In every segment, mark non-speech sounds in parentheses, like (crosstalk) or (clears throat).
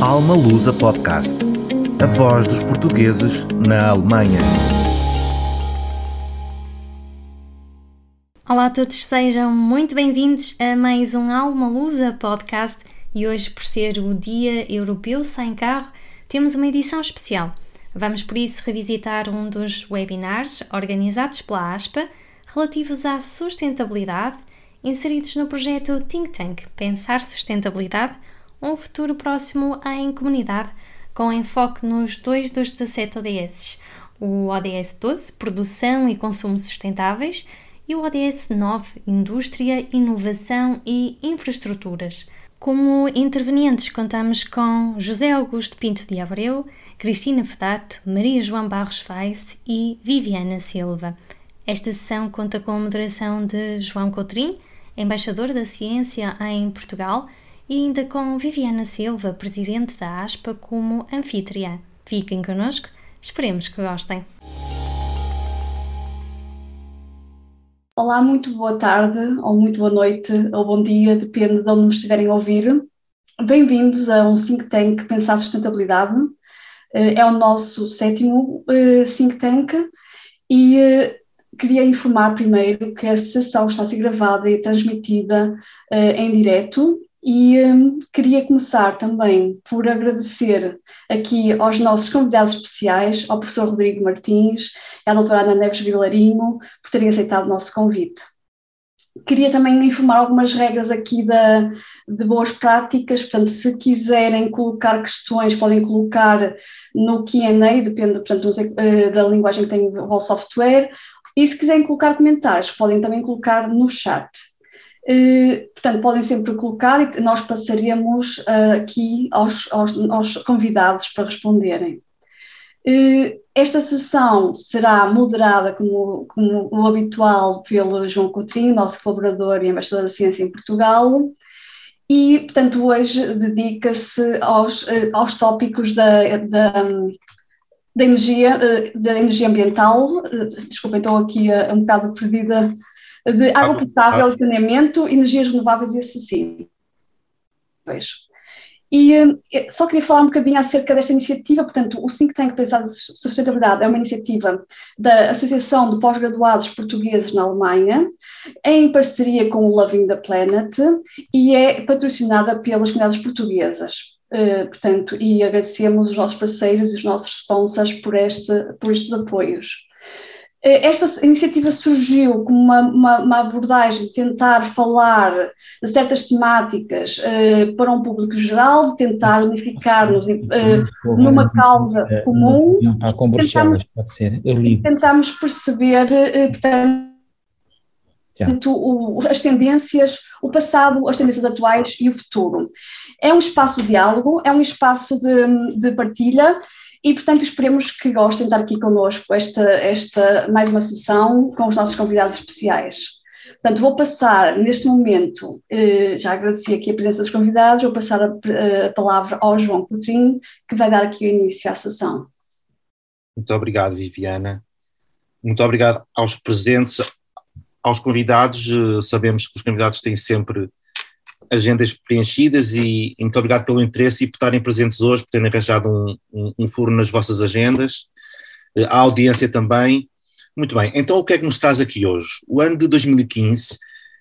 Alma Lusa Podcast. A voz dos portugueses na Alemanha. Olá a todos, sejam muito bem-vindos a mais um Alma Lusa Podcast e hoje, por ser o Dia Europeu Sem Carro, temos uma edição especial. Vamos por isso revisitar um dos webinars organizados pela ASPA relativos à sustentabilidade, inseridos no projeto Think Tank Pensar Sustentabilidade, um futuro próximo em comunidade, com enfoque nos dois dos 17 ODS, o ODS 12, Produção e Consumo Sustentáveis, e o ODS 9, Indústria, Inovação e Infraestruturas. Como intervenientes, contamos com José Augusto Pinto de Abreu, Cristina Fedato, Maria João Barros Weiss e Viviana Silva. Esta sessão conta com a moderação de João Coutrin, embaixador da ciência em Portugal, e ainda com Viviana Silva, presidente da ASPA, como anfitriã. Fiquem connosco, esperemos que gostem. Olá, muito boa tarde, ou muito boa noite, ou bom dia, depende de onde nos estiverem a ouvir. Bem-vindos a um Think Tank Pensar Sustentabilidade. Eh, é o nosso sétimo eh, Think Tank e eh, queria informar primeiro que a sessão está a ser gravada e transmitida em direto e um, queria começar também por agradecer aqui aos nossos convidados especiais, ao professor Rodrigo Martins e à doutora Ana Neves Vilarinho, por terem aceitado o nosso convite. Queria também informar algumas regras aqui da, de boas práticas, portanto, se quiserem colocar questões, podem colocar no Q&A, depende portanto, eh, da linguagem que tem o software, e se quiserem colocar comentários, podem também colocar no chat. Eh, portanto, podem sempre colocar e nós passaremos uh, aqui aos, aos, aos, convidados para responderem. Uh, esta sessão será moderada, como, como, o habitual, pelo João Coutrinho, nosso colaborador e embaixador da ciência em Portugal, e, portanto, hoje dedica-se aos, aos tópicos da, da, da, energia, da energia ambiental. Desculpem, estou aqui um bocado perdida de água potável, saneamento, energias renováveis e acessíveis. E eh, só queria falar um bocadinho acerca desta iniciativa. Portanto, o Think Tank Pensado de Sustentabilidade é uma iniciativa da Associação de Pós-Graduados Portugueses na Alemanha, em parceria com o Loving the Planet, e é patrocinada pelas comunidades portuguesas. Uh, portanto, e agradecemos os nossos parceiros e os nossos sponsors por, este, por estes apoios. Eh, esta iniciativa surgiu como uma, uma, uma, abordagem de tentar falar de certas temáticas uh, para um público geral, de tentar unificar-nos uh, numa causa comum. Há com Bruxelas, pode ser, eu ligo. Tentamos perceber, uh, portanto, o, as tendências, o passado, as tendências atuais e o futuro. É um espaço de diálogo, é um espaço de, de partilha e, portanto, esperemos que gostem de estar aqui connosco esta, esta mais uma sessão com os nossos convidados especiais. Portanto, vou passar neste momento, eh, já agradeci aqui a presença dos convidados, vou passar a, a palavra ao João Coutinho, que vai dar aqui o início à sessão. Muito obrigado, Viviana. Muito obrigado aos presentes, aos convidados. Eh, sabemos que os convidados têm sempre agendas preenchidas e, e, muito obrigado pelo interesse e por estarem presentes hoje, por terem arranjado um, um, um furo nas vossas agendas, a eh, audiência também. Muito bem, então o que é que nos traz aqui hoje? O ano de 2015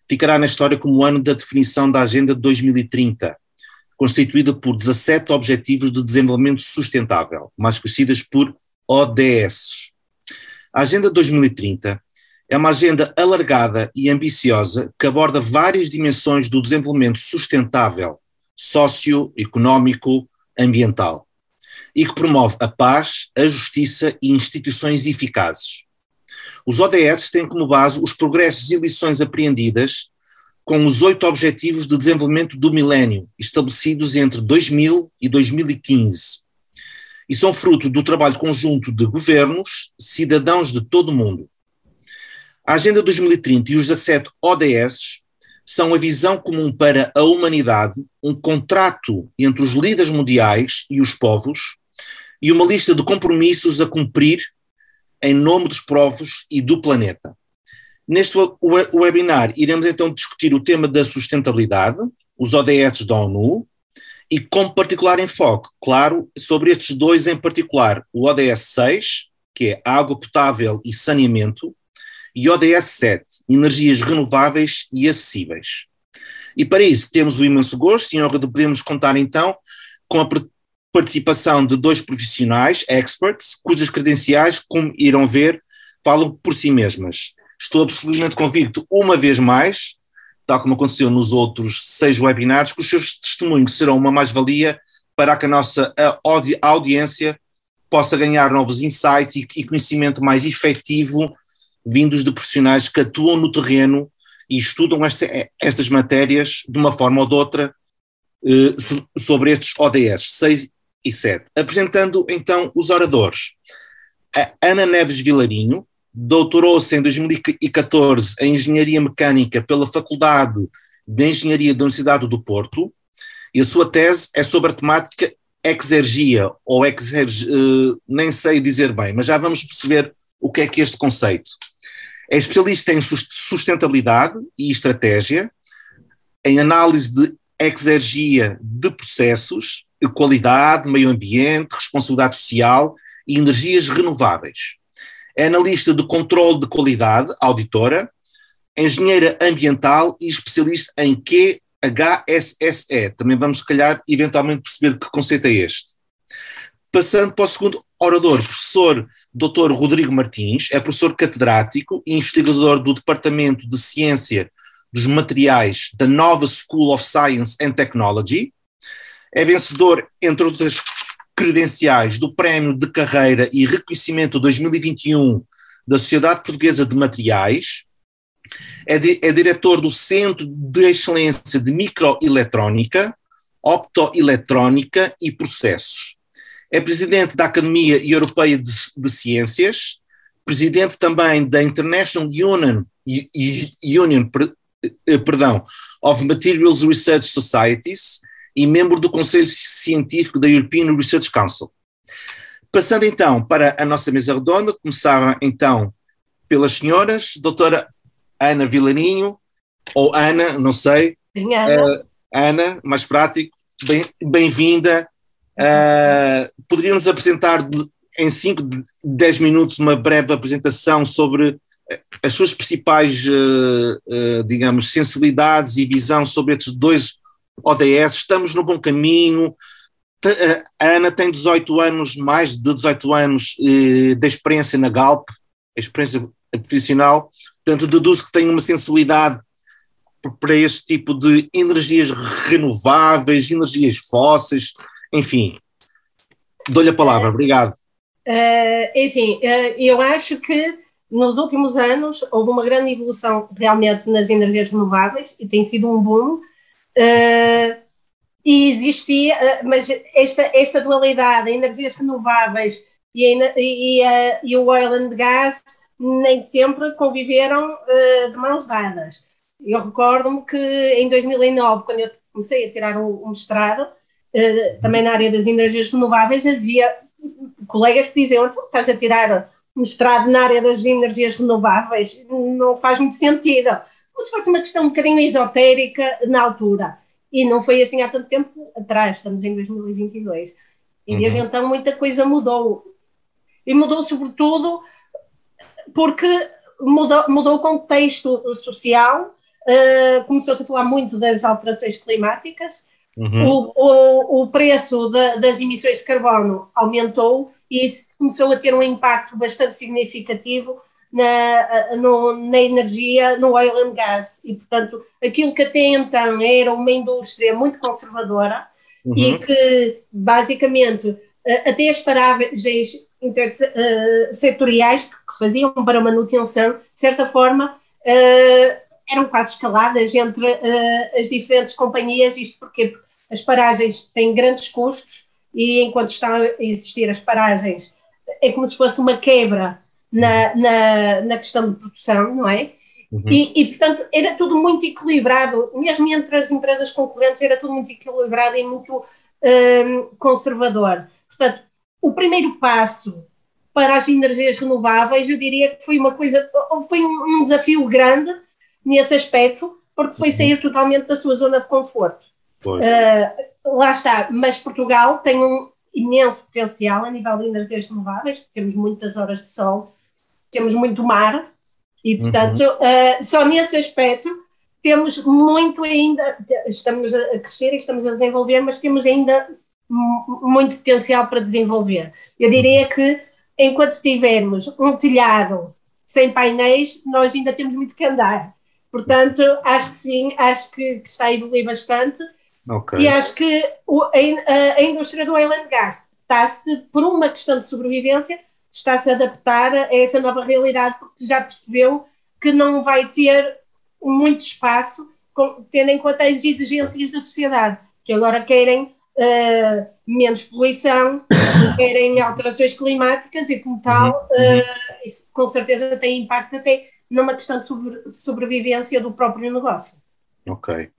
ficará na história como o ano da definição da Agenda de 2030, constituída por 17 Objetivos de Desenvolvimento Sustentável, mais conhecidas por ODS. A Agenda 2030 é uma agenda alargada e ambiciosa que aborda várias dimensões do desenvolvimento sustentável, socioeconómico, ambiental e que promove a paz, a justiça e instituições eficazes. Os ODS têm como base os progressos e lições apreendidas com os oito Objetivos de Desenvolvimento do Milénio, estabelecidos entre 2000 e 2015, e são fruto do trabalho conjunto de governos, cidadãos de todo o mundo, a Agenda 2030 e os 17 ODS são a visão comum para a humanidade, um contrato entre os líderes mundiais e os povos e uma lista de compromissos a cumprir em nome dos povos e do planeta. Neste webinar, iremos então discutir o tema da sustentabilidade, os ODS da ONU e com particular enfoque, claro, sobre estes dois em particular, o ODS 6, que é água potável e saneamento, e ODS 7, energias renováveis e acessíveis. E para isso temos o imenso gosto e honra de podermos contar então com a participação de dois profissionais, experts, cujas credenciais, como irão ver, falam por si mesmas. Estou absolutamente convicto, uma vez mais, tal como aconteceu nos outros seis webinars, que os seus testemunhos serão uma mais-valia para que a nossa audi audiência possa ganhar novos insights e, e conhecimento mais efetivo vindos de profissionais que atuam no terreno e estudam esta, estas matérias de uma forma ou de outra eh, sobre estes ODS 6 e 7. Apresentando então os oradores. A Ana Neves Vilarinho, doutorou-se em 2014 em Engenharia Mecânica pela Faculdade de Engenharia da Universidade do Porto, e a sua tese é sobre a temática exergia, ou exergia, uh, nem sei dizer bem, mas já vamos perceber o que é que este conceito. É especialista em sustentabilidade e estratégia, em análise de exergia de processos, qualidade, meio ambiente, responsabilidade social e energias renováveis é analista de controle de qualidade, auditora, engenheira ambiental e especialista em QHSSE. Também vamos, se calhar, eventualmente perceber que conceito é este. Passando para o segundo orador, professor Dr. Rodrigo Martins, é professor catedrático e investigador do Departamento de Ciência dos Materiais da Nova School of Science and Technology. É vencedor, entre outras credenciais do Prémio de Carreira e Reconhecimento 2021 da Sociedade Portuguesa de Materiais, é, é diretor do Centro de Excelência de Microeletrónica, Optoeletrónica e Processos. É presidente da Academia Europeia de, de Ciências, presidente também da International Union, Union eh, perdão, of Materials Research Societies e membro do Conselho Científico da European Research Council. Passando então para a nossa mesa redonda, começava então pelas senhoras, doutora Ana Vilarinho, ou Ana, não sei. Ana. Uh, Ana, mais prático, bem-vinda. Uh, Poderia-nos apresentar em 5, 10 minutos uma breve apresentação sobre as suas principais, uh, digamos, sensibilidades e visão sobre estes dois ODS, estamos no bom caminho. A Ana tem 18 anos, mais de 18 anos eh, de experiência na Galp, experiência profissional, portanto deduzo que tem uma sensibilidade para este tipo de energias renováveis, energias fósseis, enfim. Dou-lhe a palavra, obrigado. Uh, é assim, uh, eu acho que nos últimos anos houve uma grande evolução realmente nas energias renováveis e tem sido um boom Uh, e existia, mas esta, esta dualidade, energias renováveis e, e, a, e, o oil and gas nem sempre conviveram uh, de mãos dadas. Eu recordo-me que em 2009, quando eu comecei a tirar um, um mestrado, também na área das energias renováveis, havia colegas que diziam: tu estás a tirar mestrado na área das energias renováveis, não faz muito sentido como se fosse uma questão um bocadinho esotérica na altura. E não foi assim há tanto tempo atrás, estamos em 2022. E uhum. desde então muita coisa mudou. E mudou sobretudo porque mudou, mudou o contexto social, uh, começou-se a falar muito das alterações climáticas, uhum. o, o, o, preço de, das emissões de carbono aumentou e isso começou a ter um impacto bastante significativo na, no, na energia, no oil and gas. E, portanto, aquilo que até então era uma indústria muito conservadora uhum. e que, basicamente, até as paragens intersetoriais que faziam para manutenção, de certa forma, eram quase escaladas entre as diferentes companhias. Isto porque as paragens têm grandes custos e enquanto estão a existir as paragens, é como se fosse uma quebra na, na, na questão de produção, não é? Uhum. E, e, portanto, era tudo muito equilibrado, mesmo entre as empresas concorrentes, era tudo muito equilibrado e muito um, conservador. Portanto, o primeiro passo para as energias renováveis, eu diria que foi uma coisa, foi um, um desafio grande nesse aspecto, porque foi uhum. sair totalmente da sua zona de conforto. Uh, lá está, mas Portugal tem um imenso potencial a nível de energias renováveis, temos muitas horas de sol, temos muito mar, e portanto, uhum. uh, só nesse aspecto temos muito ainda, estamos a crescer e estamos a desenvolver, mas temos ainda muito potencial para desenvolver. Eu diria uhum. que enquanto tivermos um telhado sem painéis, nós ainda temos muito que andar. Portanto, acho que sim, acho que, que está a evoluir bastante. Okay. E acho que a, indústria do oil and gas está-se, por uma questão de sobrevivência, está-se a adaptar a essa nova realidade, porque já percebeu que não vai ter muito espaço, tendo em conta as exigências da sociedade, que agora querem uh, menos poluição, (coughs) querem alterações climáticas e, como tal, uh, isso com certeza tem impacto até numa questão de, sobre, de sobrevivência do próprio negócio. Ok.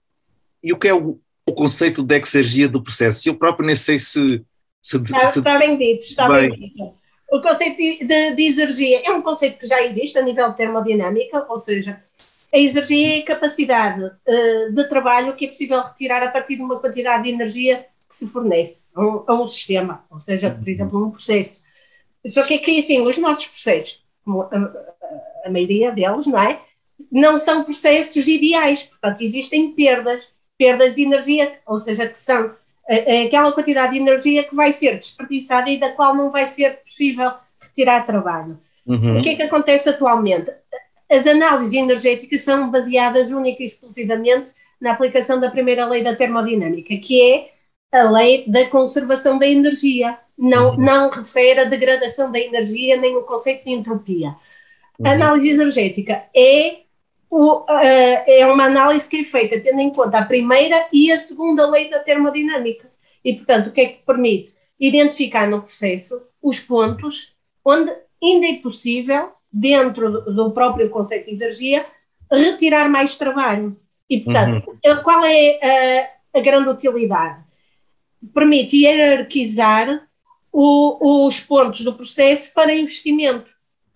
E o que é o, o conceito de exergia do processo? Eu próprio nem sei se. se, está, se está bem dito, está bem, bem dito. O conceito de, de exergia é um conceito que já existe a nível de termodinâmica, ou seja, a exergia é a capacidade uh, de trabalho que é possível retirar a partir de uma quantidade de energia que se fornece a um, a um sistema, ou seja, por exemplo, um processo. Só que aqui, assim, os nossos processos, como a, a maioria deles, não é? Não são processos ideais, portanto, existem perdas, perdas de energia, ou seja, que são aquela quantidade de energia que vai ser desperdiçada e da qual não vai ser possível retirar trabalho. Uhum. O que é que acontece atualmente? As análises energéticas são baseadas única e exclusivamente na aplicação da primeira lei da termodinâmica, que é a lei da conservação da energia. Não, uhum. não refere a degradação da energia nem o conceito de entropia. Uhum. A análise energética é, o, uh, é uma análise que é feita tendo em conta a primeira e a segunda lei da termodinâmica. E, portanto, o que é que permite? Identificar no processo os pontos onde ainda é possível, dentro do, do próprio conceito de energia, retirar mais trabalho. E, portanto, uhum. qual é a, a, grande utilidade? Permite hierarquizar o, os pontos do processo para investimento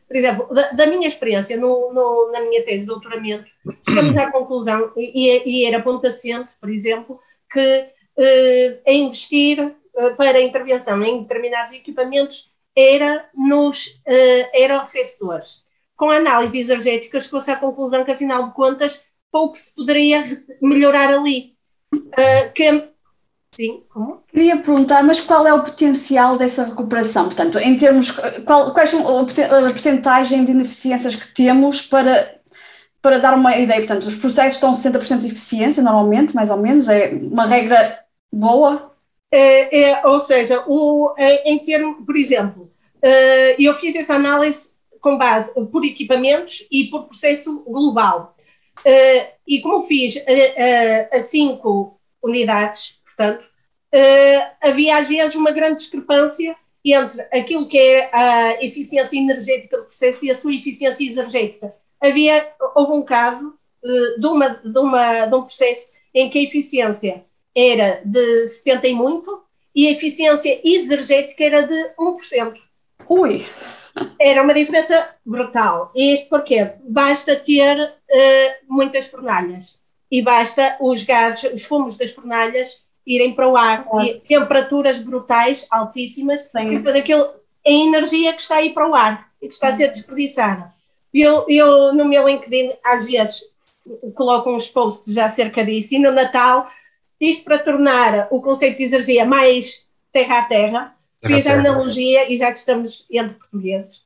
por exemplo, da, da minha experiência no, no, na minha tese de doutoramento, chegamos à conclusão, e, e era ponto assente, por exemplo, que eh, a investir eh, para intervenção em determinados equipamentos era nos eh, aerofecedores. Com análises energéticas, chegou-se à conclusão que, afinal de contas, pouco se poderia melhorar ali. Uh, que Sim, como? Queria perguntar, mas qual é o potencial dessa recuperação? Portanto, em termos, qual, quais são a percentagem de ineficiências que temos para, para dar uma ideia? Portanto, os processos estão 60% de eficiência, normalmente, mais ou menos, é uma regra boa? É, é, ou seja, o, é, em termos, por exemplo, uh, eu fiz essa análise com base por equipamentos e por processo global. Uh, e como fiz a, a, a cinco unidades, Portanto, uh, havia às vezes uma grande discrepância entre aquilo que é a eficiência energética do processo e a sua eficiência exergética. Havia, houve um caso uh, de, uma, de, uma, de um processo em que a eficiência era de 70 e muito e a eficiência exergética era de 1%. Ui! Era uma diferença brutal. E isto porquê? Basta ter uh, muitas fornalhas e basta os gases, os fumos das fornalhas irem para o ar, e temperaturas brutais, altíssimas, Sim. e depois aquilo, a energia que está aí para o ar e que está a ser desperdiçada. Eu, eu no meu LinkedIn, às vezes, coloco uns posts já acerca disso, e no Natal, isto para tornar o conceito de energia mais terra a terra, fiz a analogia, e já que estamos entre portugueses,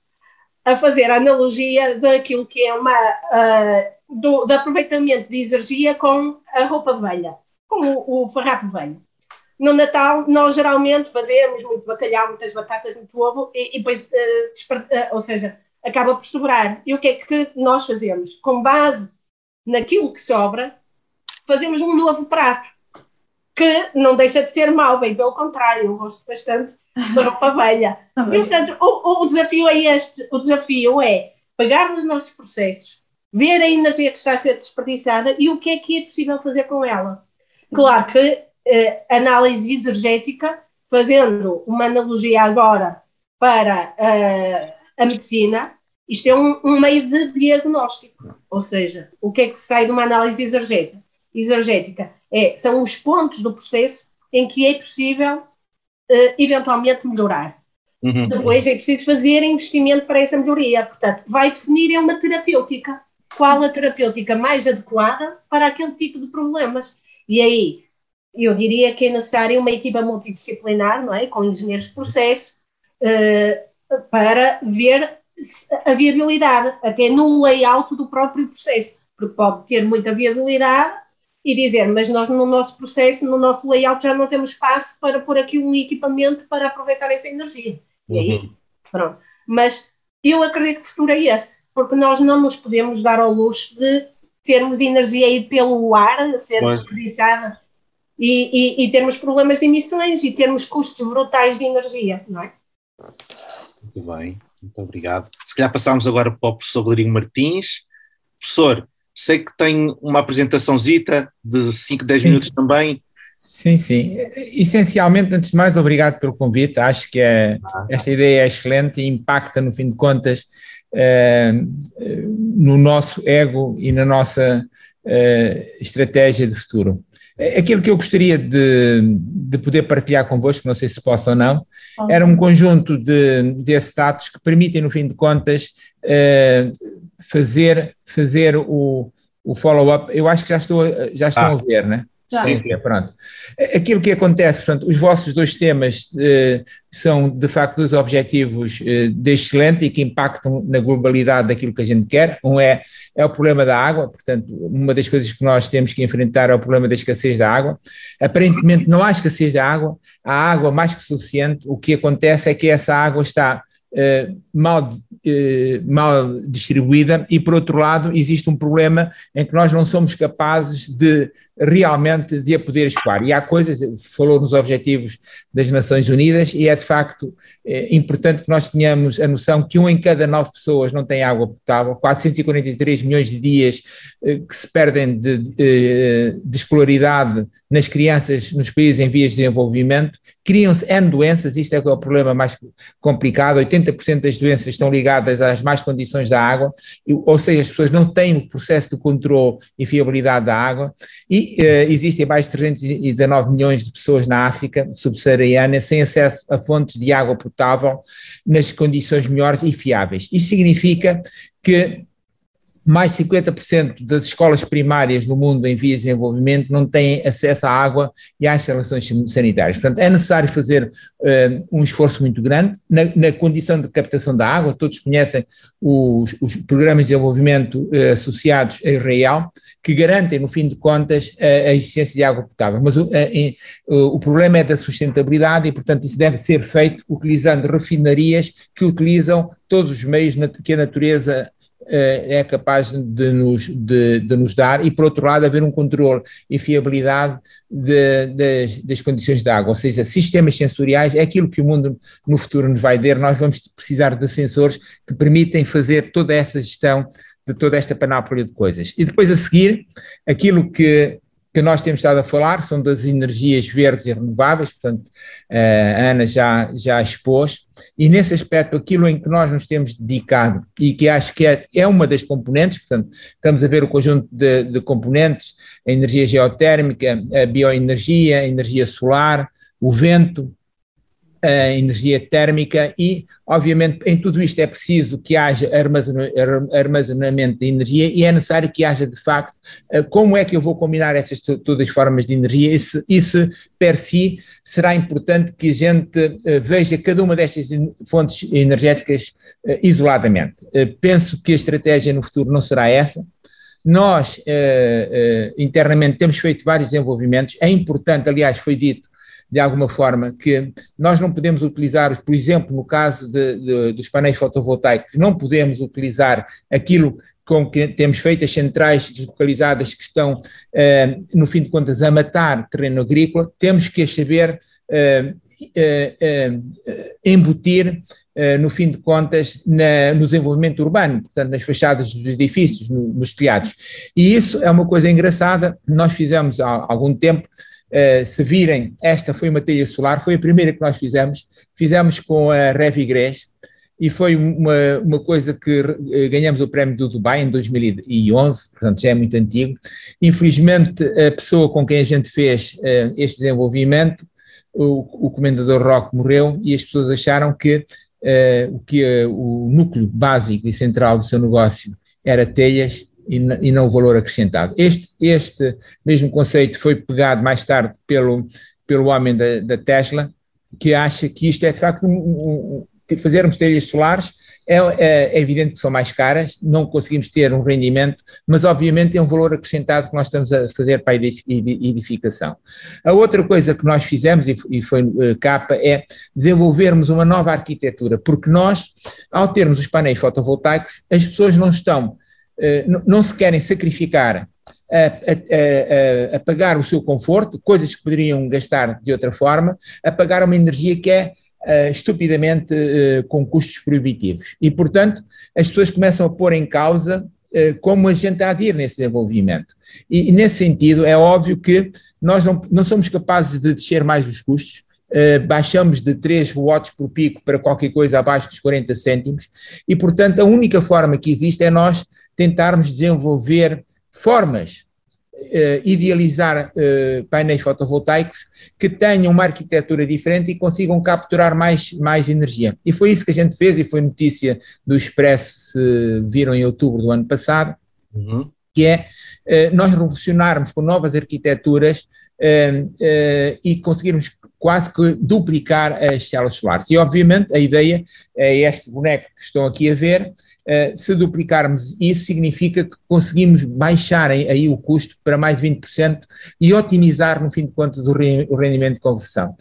a fazer a analogia daquilo que é uma. Uh, do, do aproveitamento de energia com a roupa velha como o farrapo velho. No Natal, nós geralmente fazemos muito bacalhau, muitas batatas, muito ovo, e, e depois, uh, uh, ou seja, acaba por sobrar. E o que é que nós fazemos? Com base naquilo que sobra, fazemos um novo prato, que não deixa de ser mau, bem pelo contrário, eu gosto bastante da roupa velha. e, portanto, o, o desafio é este: o desafio é pegar nos nossos processos, ver a energia que está a ser desperdiçada e o que é que é possível fazer com ela. Claro que eh, análise exergética, fazendo uma analogia agora para uh, a medicina, isto é um, um, meio de diagnóstico, ou seja, o que é que sai de uma análise exergética? exergética é, são os pontos do processo em que é possível uh, eventualmente melhorar. Uhum. Depois é preciso fazer investimento para essa melhoria. Portanto, vai definir é uma terapêutica. Qual a terapêutica mais adequada para aquele tipo de problemas? E aí, eu diria que é necessária uma equipa multidisciplinar, não é? Com engenheiros de processo, uh, para ver a viabilidade, até no layout do próprio processo, porque pode ter muita viabilidade e dizer, mas nós no nosso processo, no nosso layout já não temos espaço para pôr aqui um equipamento para aproveitar essa energia. E aí, uhum. pronto. Mas eu acredito que o futuro é esse, porque nós não nos podemos dar ao luxo de termos energia aí pelo ar a ser desperdiçada e, e, e, termos problemas de emissões e termos custos brutais de energia, não é? Muito bem, muito obrigado. Se calhar passamos agora para o professor Rodrigo Martins. Professor, Sei que tem uma apresentaçãozita de 5, 10 minutos também. Sim, sim. Essencialmente, antes de mais, obrigado pelo convite. Acho que é, esta ideia é excelente e impacta, no fim de contas, no nosso ego e na nossa eh, estratégia de futuro. Aquilo que eu gostaria de, de poder partilhar convosco, não sei se posso ou não, era um conjunto de, de status que permitem, no fim de contas, eh, fazer, fazer o, o follow-up. Eu acho que já, estou, já estão ah. a ver, né? Já. Sim, pronto. Aquilo que acontece, portanto, os vossos dois temas eh, são de facto dois objetivos eh, de excelente e que impactam na globalidade daquilo que a gente quer. Um é, é o problema da água, portanto, uma das coisas que nós temos que enfrentar é o problema da escassez da água. Aparentemente não há escassez da água, há água mais que suficiente. O que acontece é que essa água está eh, mal, eh, mal distribuída e, por outro lado, existe um problema em que nós não somos capazes de realmente de a poder escoar. E há coisas, falou nos objetivos das Nações Unidas, e é de facto é, importante que nós tenhamos a noção que um em cada nove pessoas não tem água potável, 443 milhões de dias eh, que se perdem de, de, eh, de escolaridade nas crianças nos países em vias de desenvolvimento, criam-se N doenças, isto é, é o problema mais complicado, 80% das doenças estão ligadas às más condições da água, ou seja, as pessoas não têm o processo de controle e fiabilidade da água, e uh, existem mais de 319 milhões de pessoas na África subsaariana sem acesso a fontes de água potável nas condições melhores e fiáveis. Isto significa que mais 50% das escolas primárias no mundo em vias de desenvolvimento não têm acesso à água e às instalações sanitárias. Portanto, é necessário fazer uh, um esforço muito grande na, na, condição de captação da água. Todos conhecem os, os programas de desenvolvimento uh, associados a Israel, que garantem, no fim de contas, a, a existência de água potável. Mas o, o problema é da sustentabilidade e, portanto, isso deve ser feito utilizando refinarias que utilizam todos os meios que a natureza eh, é capaz de nos, de, de, nos dar, e por outro lado, haver um controle e fiabilidade de, de, das condições de água, ou seja, sistemas sensoriais é aquilo que o mundo no futuro nos vai ver. Nós vamos precisar de sensores que permitem fazer toda essa gestão de toda esta panóplia de coisas. E depois a seguir, aquilo que que nós temos estado a falar são das energias verdes e renováveis, portanto, a Ana já, já expôs, e nesse aspecto, aquilo em que nós nos temos dedicado e que acho que é, é uma das componentes, portanto, estamos a ver o conjunto de, de componentes, a energia geotérmica, a bioenergia, a energia solar, o vento, a energia térmica e, obviamente, em tudo isto é preciso que haja armazenamento de energia e é necessário que haja, de facto, eh, como é que eu vou combinar essas todas as formas de energia isso, isso per si será importante que a gente eh, veja cada uma destas fontes energéticas eh, isoladamente. Penso que a estratégia no futuro não será essa, nós, internamente, temos feito vários desenvolvimentos. É importante, aliás, foi dito de alguma forma, que nós não podemos utilizar, por exemplo, no caso de, de, dos painéis fotovoltaicos, não podemos utilizar aquilo com que temos feito as centrais deslocalizadas que estão, eh, no fim de contas, a matar terreno agrícola, temos que saber eh, eh, embutir, no fim de contas, na, no desenvolvimento urbano, portanto, nas fachadas dos edifícios, no, nos telhados. E isso é uma coisa engraçada, nós fizemos há algum tempo, Uh, se virem, esta foi uma telha solar, foi a primeira que nós fizemos, fizemos com a Revigres, e foi uma, uma coisa que ganhamos o prémio do Dubai em 2011, portanto já é muito antigo. Infelizmente, a pessoa com quem a gente fez uh, este desenvolvimento, o, o comendador Rock, morreu e as pessoas acharam que, uh, que o núcleo básico e central do seu negócio era telhas e, não o valor acrescentado. Este, este mesmo conceito foi pegado mais tarde pelo, pelo homem da, da Tesla, que acha que isto é de facto um, um, fazermos telhas solares é, é, é, evidente que são mais caras, não conseguimos ter um rendimento, mas obviamente é um valor acrescentado que nós estamos a fazer para a edificação. A outra coisa que nós fizemos, e foi uh, capa, é desenvolvermos uma nova arquitetura, porque nós, ao termos os painéis fotovoltaicos, as pessoas não estão, não se querem sacrificar a, a, a, a, pagar o seu conforto, coisas que poderiam gastar de outra forma, a pagar uma energia que é uh, estupidamente uh, com custos proibitivos. E, portanto, as pessoas começam a pôr em causa uh, como a gente há de ir nesse desenvolvimento. E, e, nesse sentido, é óbvio que nós não, não somos capazes de descer mais os custos, Uh, baixamos de 3 watts por pico para qualquer coisa abaixo dos 40 cêntimos, e portanto a única forma que existe é nós tentarmos desenvolver formas, uh, idealizar uh, painéis fotovoltaicos que tenham uma arquitetura diferente e consigam capturar mais, mais energia. E foi isso que a gente fez, e foi notícia do Expresso, se viram em outubro do ano passado, uhum. que é uh, nós revolucionarmos com novas arquiteturas e conseguirmos quase que duplicar as células solares. E, obviamente, a ideia é este boneco que estão aqui a ver, eh, se duplicarmos isso, significa que conseguimos baixar aí o custo para mais de 20% e otimizar, no fim de contas, o rendimento de conversão.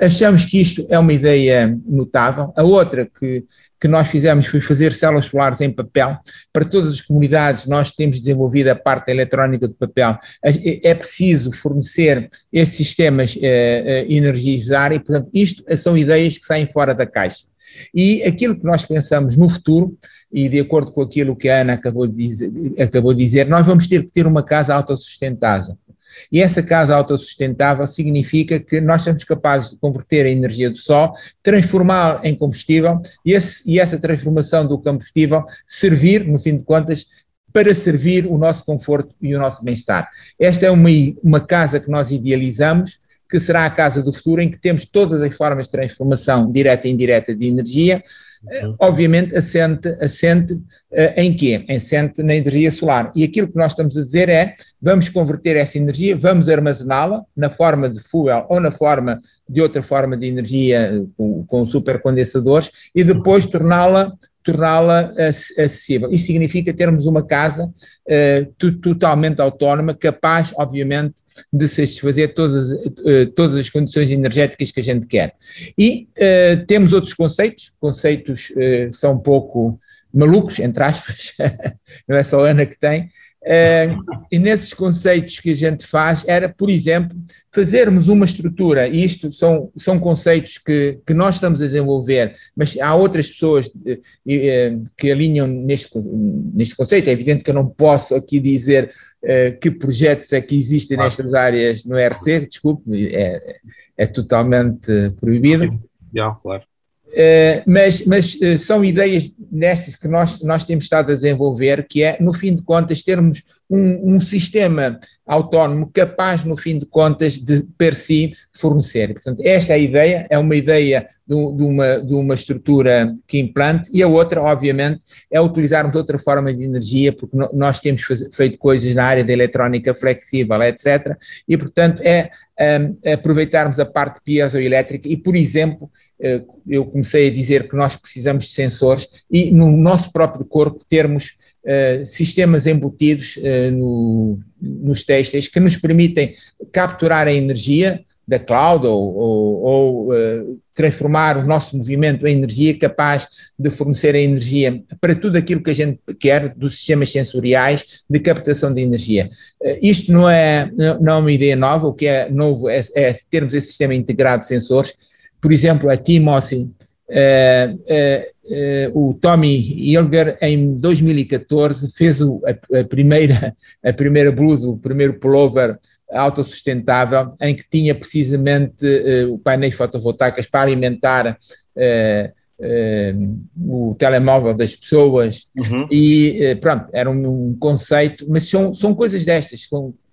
Achamos que isto é uma ideia notável. A outra que, que nós fizemos foi fazer células solares em papel. Para todas as comunidades, nós temos desenvolvido a parte eletrónica de papel. É preciso fornecer esses sistemas eh, eh, energizar e, portanto, isto são ideias que saem fora da caixa. E aquilo que nós pensamos no futuro, e de acordo com aquilo que a Ana acabou de dizer, acabou de dizer nós vamos ter que ter uma casa autossustentável. E essa casa autossustentável significa que nós somos capazes de converter a energia do sol, transformá-la em combustível e, esse, e essa transformação do combustível servir, no fim de contas, para servir o nosso conforto e o nosso bem-estar. Esta é uma, uma casa que nós idealizamos, que será a casa do futuro, em que temos todas as formas de transformação direta e indireta de energia, uhum. obviamente assente, assente uh, em quê? Assente na energia solar. E aquilo que nós estamos a dizer é, vamos converter essa energia, vamos armazená-la na forma de fuel ou na forma de outra forma de energia eh, com, com supercondensadores e depois torná-la torná-la acessível. Isso significa termos uma casa uh, totalmente autónoma, capaz, obviamente, de satisfazer todas, uh, todas as condições energéticas que a gente quer. E uh, temos outros conceitos, conceitos que são um pouco malucos, entre aspas, (laughs) não é só a Ana que tem, e nesses conceitos que a gente faz era, por exemplo, fazermos uma estrutura, e isto são, são conceitos que, que nós estamos a desenvolver, mas há outras pessoas uh, uh, que alinham neste, neste conceito. É evidente que eu não posso aqui dizer que projetos é que existem nestas áreas no ERC, desculpe, é, é totalmente proibido. claro. Uh, mas, mas uh, são ideias nestas que nós, nós temos estado a desenvolver, que é, no fim de contas, termos um, um, sistema autónomo capaz, no fim de contas, de per si fornecer. Portanto, esta é a ideia, é uma ideia de, de, uma, de uma estrutura que implante, e a outra, obviamente, é utilizarmos outra forma de energia, porque no, nós temos faz, feito coisas na área da eletrónica flexível, etc., e, portanto, é um, aproveitarmos a parte piezoelétrica e, por exemplo, uh, eu comecei a dizer que nós precisamos de sensores e no nosso próprio corpo termos Uh, sistemas embutidos uh, no, nos têxteis que nos permitem capturar a energia da cloud ou, ou, ou uh, transformar o nosso movimento em energia capaz de fornecer a energia para tudo aquilo que a gente quer dos sistemas sensoriais de captação de energia. isto não é, não é uma ideia nova, o que é novo é, é termos esse sistema integrado de sensores. Por exemplo, a Timothy o Tommy Hilger, em 2014, fez o, a, a, primeira, (laughs) a primeira blusa, o primeiro pullover autossustentável, em que tinha precisamente uh, painéis fotovoltaicos para alimentar o telemóvel das pessoas, uhum. e pronto, era um, um, conceito, mas são, são coisas destas,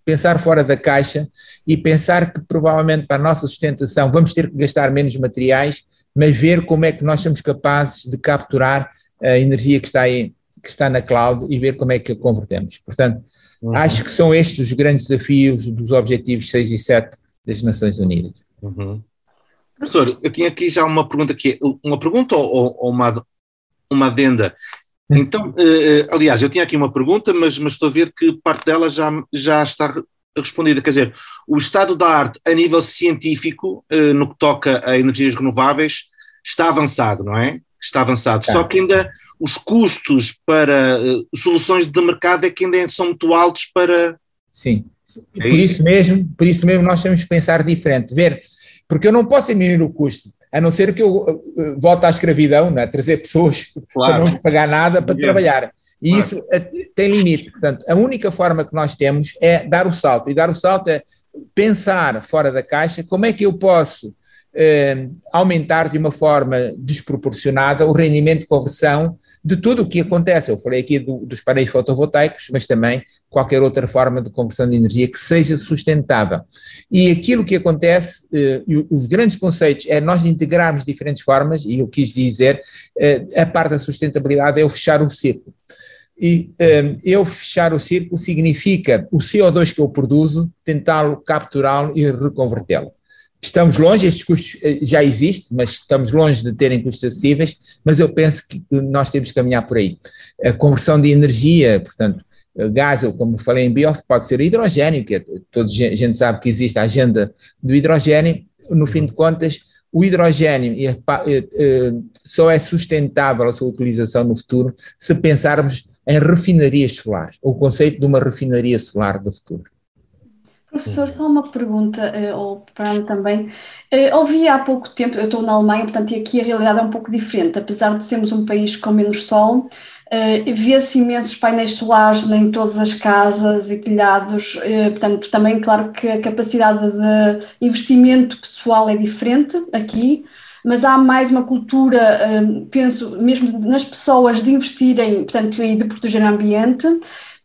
pensar fora da caixa e pensar que provavelmente para a nossa sustentação vamos ter que gastar menos materiais, mas ver como é que nós somos capazes de capturar a energia que está aí, que está na cloud e ver como é que a convertemos. Portanto, uhum. acho que são estes os grandes desafios dos objetivos 6 e 7 das Nações Unidas. Uhum. Professor, eu tinha aqui já uma pergunta que uma pergunta ou, ou uma, uma adenda. Hum. Então, uh, aliás, eu tinha aqui uma pergunta, mas, mas estou a ver que parte dela já, já está respondida. Quer dizer, o estado da arte a nível científico, uh, no que toca a energias renováveis, está avançado, não é? Está avançado. Só que ainda os custos para uh, soluções de mercado é que ainda são muito altos para. Sim. É por isso? isso mesmo, por isso mesmo nós temos que pensar diferente, ver, porque eu não posso diminuir o custo a não ser que eu uh, volte à escravidão, né? trazer pessoas (laughs) claro. para não pagar nada para trabalhar. E claro. isso uh, tem limite. Portanto, a única forma que nós temos é dar o salto. E dar o salto é pensar fora da caixa como é que eu posso eh, aumentar de uma forma desproporcionada o rendimento de conversão de tudo o que acontece. Eu falei aqui do, dos painéis fotovoltaicos, mas também qualquer outra forma de conversão de energia que seja sustentável. E aquilo que acontece, eh, os grandes conceitos é nós integrarmos diferentes formas, e eu quis dizer, eh, a parte da sustentabilidade é o fechar o círculo. E um, eu fechar o círculo significa o CO2 que eu produzo, tentá-lo capturá-lo e reconvertê-lo. Estamos longe, estes custos eh, já existem, mas estamos longe de terem custos acessíveis, mas eu penso que nós temos que caminhar por aí. A conversão de energia, portanto, gás, ou como falei em bio, pode ser hidrogênio, que é, toda a gente sabe que existe a agenda do hidrogênio, no fim de contas, o hidrogênio só é sustentável a sua utilização no futuro se pensarmos em refinarias solares, o conceito de uma refinaria solar do futuro. Professor, só uma pergunta, eh, ou para também. Eh, ouvi há pouco tempo, eu estou na Alemanha, portanto, aqui a realidade é um pouco diferente. Apesar de sermos um país com menos sol, eh, vê-se imensos painéis solares em todas as casas e telhados. Portanto, também, claro que a capacidade de investimento pessoal é diferente aqui, mas há mais uma cultura, penso, mesmo nas pessoas, de investirem, portanto, e de proteger o ambiente.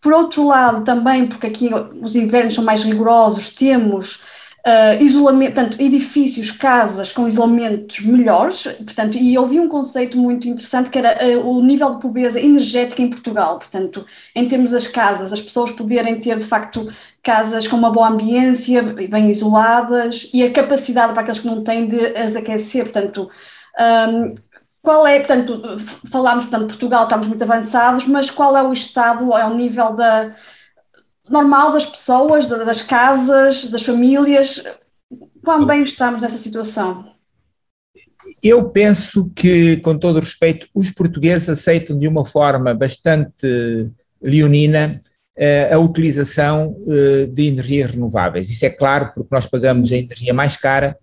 Por outro lado, também, porque aqui os invernos são mais rigorosos, temos uh, isolamento, portanto, edifícios, casas com isolamentos melhores, portanto, e eu vi um conceito muito interessante que era uh, o nível de pobreza energética em Portugal, portanto, em termos das casas, as pessoas poderem ter, de facto, casas com uma boa ambiência, bem isoladas, e a capacidade para aqueles que não têm de as aquecer, portanto, um, qual é, portanto, falámos, portanto, Portugal estamos muito avançados, mas qual é o estado ao nível da, normal das pessoas, das casas, das famílias? Quão bem estamos nessa situação? Eu penso que, com todo o respeito, os portugueses aceitam de uma forma bastante leonina eh, a utilização eh, de energias renováveis. Isso é claro, porque nós pagamos a energia mais cara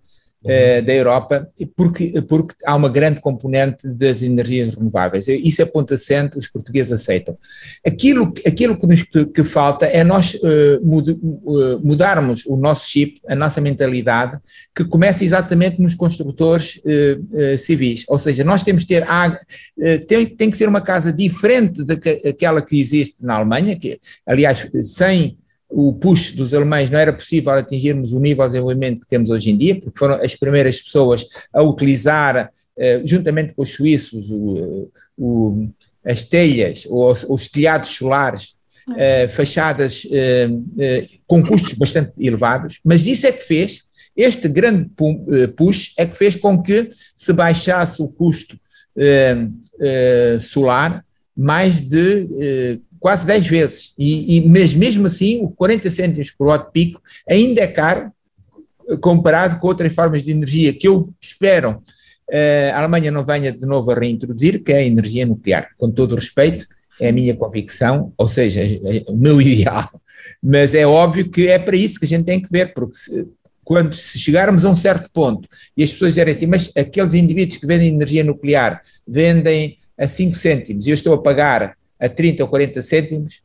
uh, da Europa, porque, porque há uma grande componente das energias renováveis. Isso é ponto assente, os portugueses aceitam. Aquilo, aquilo que, nos, que, que falta é nós uh, mud, uh, mudarmos o nosso chip, a nossa mentalidade, que começa exatamente nos construtores civis. Ou seja, nós temos que ter água, tem, tem que ser uma casa diferente daquela que existe na Alemanha, que, aliás, sem o push dos alemães não era possível atingirmos o nível de desenvolvimento que temos hoje em dia, porque foram as primeiras pessoas a utilizar, eh, juntamente com os suíços, o, o, as telhas ou os, os telhados solares, eh, fachadas eh, com custos bastante elevados, mas isso é que fez, este grande push é que fez com que se baixasse o custo solar mais de quase 10 vezes. E, e mas mesmo assim, o 40 cêntimos por watt pico ainda é caro comparado com outras formas de energia que eu espero uh, a Alemanha não venha de novo a reintroduzir, que é a energia nuclear. Com todo o respeito, é a minha convicção, ou seja, é o meu (laughs) ideal. Mas é óbvio que é para isso que a gente tem que ver, porque se, quando se chegarmos a um certo ponto e as pessoas dizerem assim, mas aqueles indivíduos que vendem energia nuclear vendem a 5 cêntimos e eu estou a pagar a 30 ou 40 cêntimos,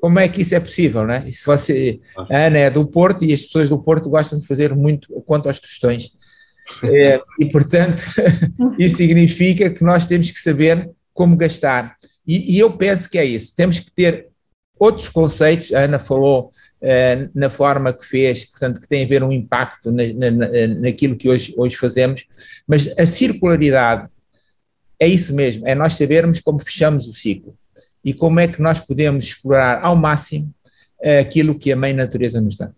como é que isso é possível, não é? E se você, a Ana é do Porto e as pessoas do Porto gostam de fazer muito quanto às questões. É, e, portanto, (laughs) isso significa que nós temos que saber como gastar. E, e, eu penso que é isso. Temos que ter outros conceitos. A Ana falou uh, na forma que fez, portanto, que tem a ver um impacto na, na, naquilo que hoje, hoje fazemos, mas a circularidade é isso mesmo, é nós sabermos como fechamos o ciclo e como é que nós podemos explorar ao máximo uh, aquilo que a mãe natureza nos dá.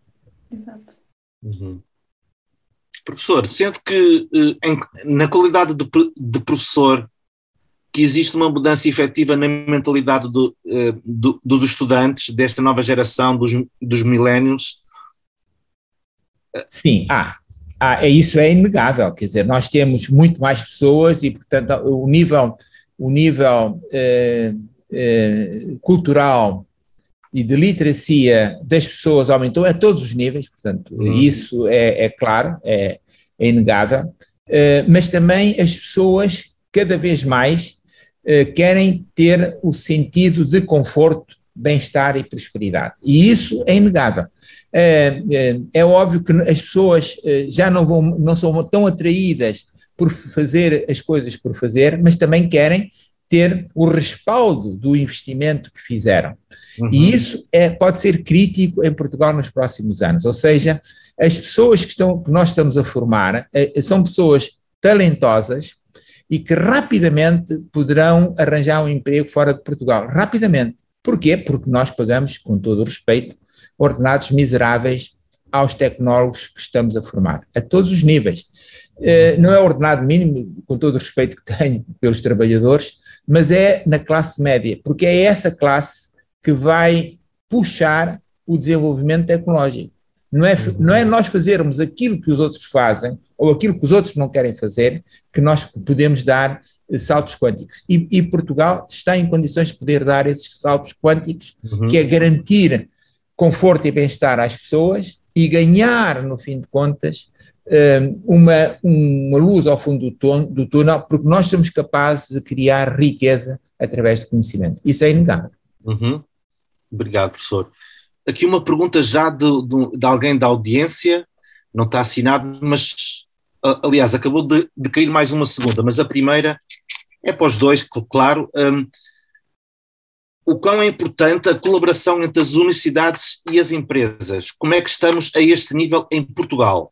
Exato. Uhum. Professor, sendo que uh, em, na qualidade de, de professor que existe uma mudança efetiva na mentalidade do, uh, do, dos estudantes desta nova geração, dos, dos milénios? Sim, há. Ah, é, isso é inegável, quer dizer, nós temos muito mais pessoas e, portanto, o nível, o nível eh, eh, cultural e de literacia das pessoas aumentou a todos os níveis, portanto, uhum. isso é, é, claro, é, é inegável, eh, mas também as pessoas cada vez mais eh, querem ter o sentido de conforto, bem-estar e prosperidade. E isso é inegável. É, é, é, óbvio que as pessoas eh, já não, vão, não são tão atraídas por fazer as coisas por fazer, mas também querem ter o respaldo do investimento que fizeram. Uhum. E isso é, pode ser crítico em Portugal nos próximos anos. Ou seja, as pessoas que, estão, que nós estamos a formar eh, são pessoas talentosas, e que rapidamente poderão arranjar um emprego fora de Portugal. Rapidamente. Porquê? Porque nós pagamos, com todo o respeito, ordenados miseráveis aos tecnólogos que estamos a formar, a todos os níveis. Uh, não é ordenado mínimo, com todo o respeito que tenho pelos trabalhadores, mas é na classe média, porque é essa classe que vai puxar o desenvolvimento tecnológico. Não é, não é nós fazermos aquilo que os outros fazem ou aquilo que os outros não querem fazer que nós podemos dar eh, saltos quânticos. E, e Portugal está em condições de poder dar esses saltos quânticos, uhum. que é garantir conforto e bem-estar às pessoas e ganhar, no fim de contas, eh, uma, uma luz ao fundo do, do túnel, porque nós somos capazes de criar riqueza através de conhecimento. Isso é inegável. Uhum. Obrigado, professor. Aqui uma pergunta já de, de, de, alguém da audiência, não está assinado, mas aliás, acabou de, de, cair mais uma segunda, mas a primeira é para os dois, claro. Um, o quão é importante a colaboração entre as universidades e as empresas? Como é que estamos a este nível em Portugal?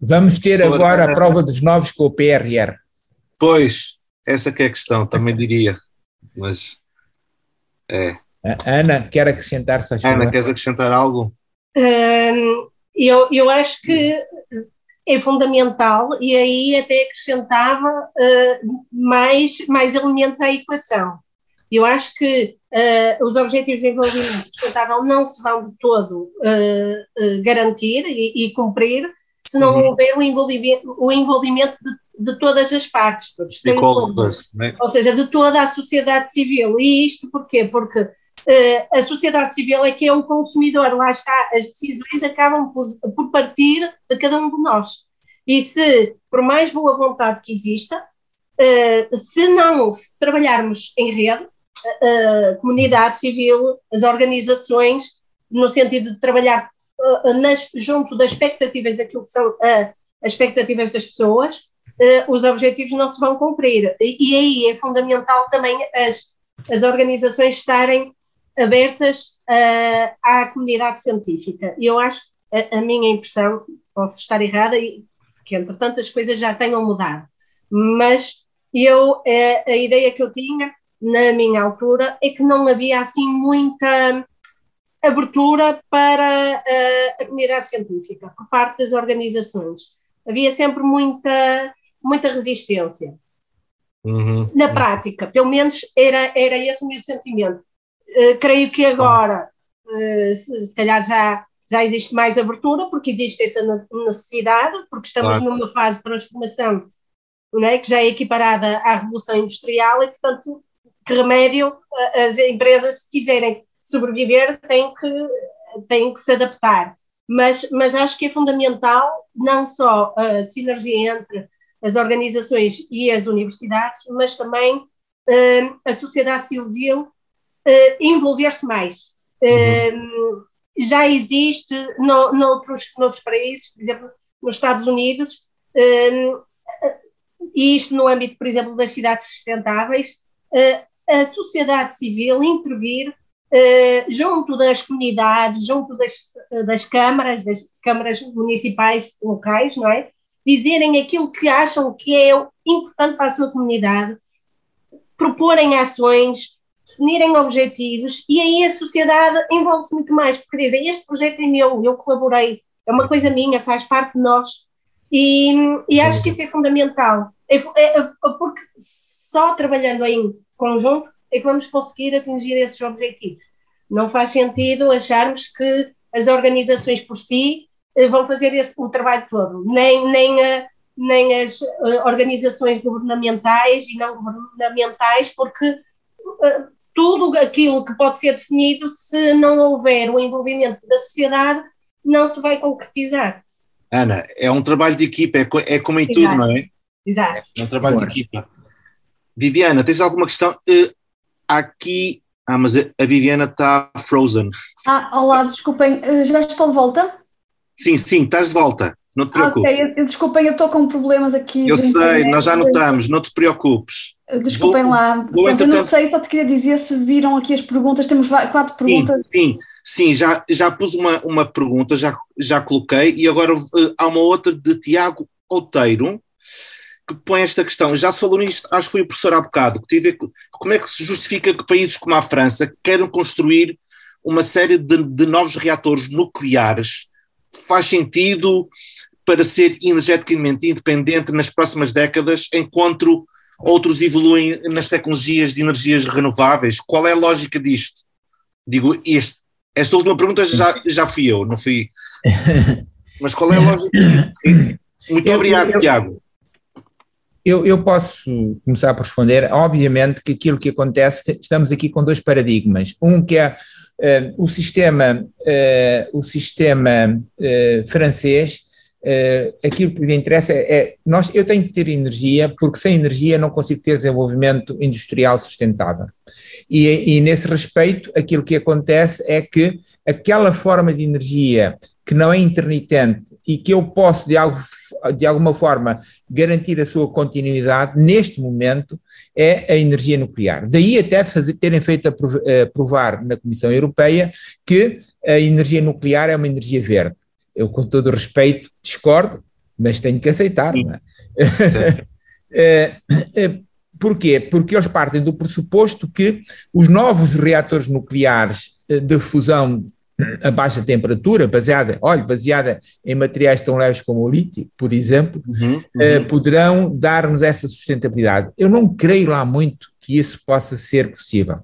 Vamos ter agora a prova dos novos com o PRR. Pois, essa que é a questão, também diria. Mas é. Ana, quer acrescentar? Ana, queres acrescentar algo? Um, eu, eu acho que é fundamental e aí até acrescentava uh, mais, mais elementos à equação. Eu acho que uh, os Objetivos de Desenvolvimento Sustentável não se vão de todo uh, garantir e, e, cumprir se não uhum. houver o envolvimento, o envolvimento de, de todas as partes, todos né? ou seja, de toda a sociedade civil. E isto porquê? Porque Uh, a sociedade civil é que é o consumidor, lá está, as decisões acabam por, por partir de cada um de nós. E se, por mais boa vontade que exista, uh, se não se trabalharmos em rede, a comunidade civil, as organizações, no sentido de trabalhar uh, nas, junto das expectativas daquilo que são as expectativas das pessoas, os objetivos não se vão cumprir. E, e aí é fundamental também as, as organizações estarem abertas uh, à comunidade científica. E eu acho, a, a, minha impressão, posso estar errada, porque entretanto as coisas já tenham mudado, mas eu, a ideia que eu tinha na minha altura é que não havia assim muita abertura para a, eh, a comunidade científica por parte das organizações. Havia sempre muita, muita resistência. Uhum. Na prática, pelo menos era, era esse o meu sentimento. Uh, creio que agora, uh, se, se, calhar já, já existe mais abertura, porque existe essa necessidade, porque estamos claro. numa fase de transformação é, que já é equiparada à Revolução Industrial e, portanto, que remédio as empresas, se quiserem sobreviver, têm que, têm que se adaptar. Mas, mas acho que é fundamental não só a sinergia entre as organizações e as universidades, mas também uh, a sociedade civil uh, envolver-se mais. Uhum. Uh, já existe no, noutros, noutros países, por exemplo, nos Estados Unidos, e isto no âmbito, por exemplo, das cidades sustentáveis, a sociedade civil intervir junto das comunidades, junto das, das câmaras, das câmaras municipais locais, não é? Dizerem aquilo que acham que é importante para a sua comunidade, proporem ações, definirem objetivos e aí a sociedade envolve-se muito mais, porque dizem, este projeto é meu, eu colaborei, é uma coisa minha, faz parte de nós e, e acho que isso é fundamental, porque só trabalhando em conjunto é que vamos conseguir atingir esses objetivos. Não faz sentido acharmos que as organizações por si eh, vão fazer esse, o trabalho todo, nem, nem, a, nem as uh, organizações governamentais e não governamentais, porque tudo aquilo que pode ser definido, se não houver o envolvimento da sociedade, não se vai concretizar. Ana, é um trabalho de equipa, é, é como em Exato. tudo, não é? Exato. É um trabalho de equipa. Viviana, tens alguma questão? Uh, aqui. Ah, mas a Viviana está frozen. Ah, olá, desculpem, já estou de volta? Sim, sim, estás de volta. Não te preocupes. Ah, ok, desculpem, eu estou com problemas aqui. Eu sei, internet. nós já notamos, não te preocupes. Desculpem vou, lá. Vou Pronto, eu não sei, só te queria dizer se viram aqui as perguntas, temos quatro perguntas. Sim, sim, sim já, já pus uma, uma pergunta, já, já coloquei, e agora uh, há uma outra de Tiago Outeiro, que põe esta questão. Já se falou nisto, acho que foi o professor há bocado, que tive, como é que se justifica que países como a França queiram construir uma série de, de novos reatores nucleares faz sentido para ser energeticamente independente nas próximas décadas, enquanto outros evoluem nas tecnologias de energias renováveis? Qual é a lógica disto? Digo, este, esta última pergunta já, já fui eu, não fui. (laughs) Mas qual é a lógica disto? Muito eu, obrigado, eu, Tiago. Eu, eu posso começar por responder. Obviamente que aquilo que acontece, estamos aqui com dois paradigmas. Um que é Uh, o sistema, uh, o sistema uh, francês, aquilo que lhe interessa é, é, nós, eu tenho que ter energia, porque sem energia não consigo ter desenvolvimento industrial sustentável. E, e nesse respeito, aquilo que acontece é que aquela forma de energia que não é intermitente e que eu posso de, algo, de alguma forma garantir a sua continuidade, neste momento, é a energia nuclear. Daí até fazer, terem feito a provar na Comissão Europeia que a energia nuclear é uma energia verde. Eu, com todo o respeito, discordo, mas tenho que aceitar. Não é? é, é, (laughs) porquê? Porque eles partem do pressuposto que os novos reatores nucleares eh, de fusão a baixa temperatura, baseada, olha, baseada em materiais tão leves como o lítio, por exemplo, uhum, uhum. Uh, poderão dar-nos essa sustentabilidade. Eu não creio lá muito que isso possa ser possível.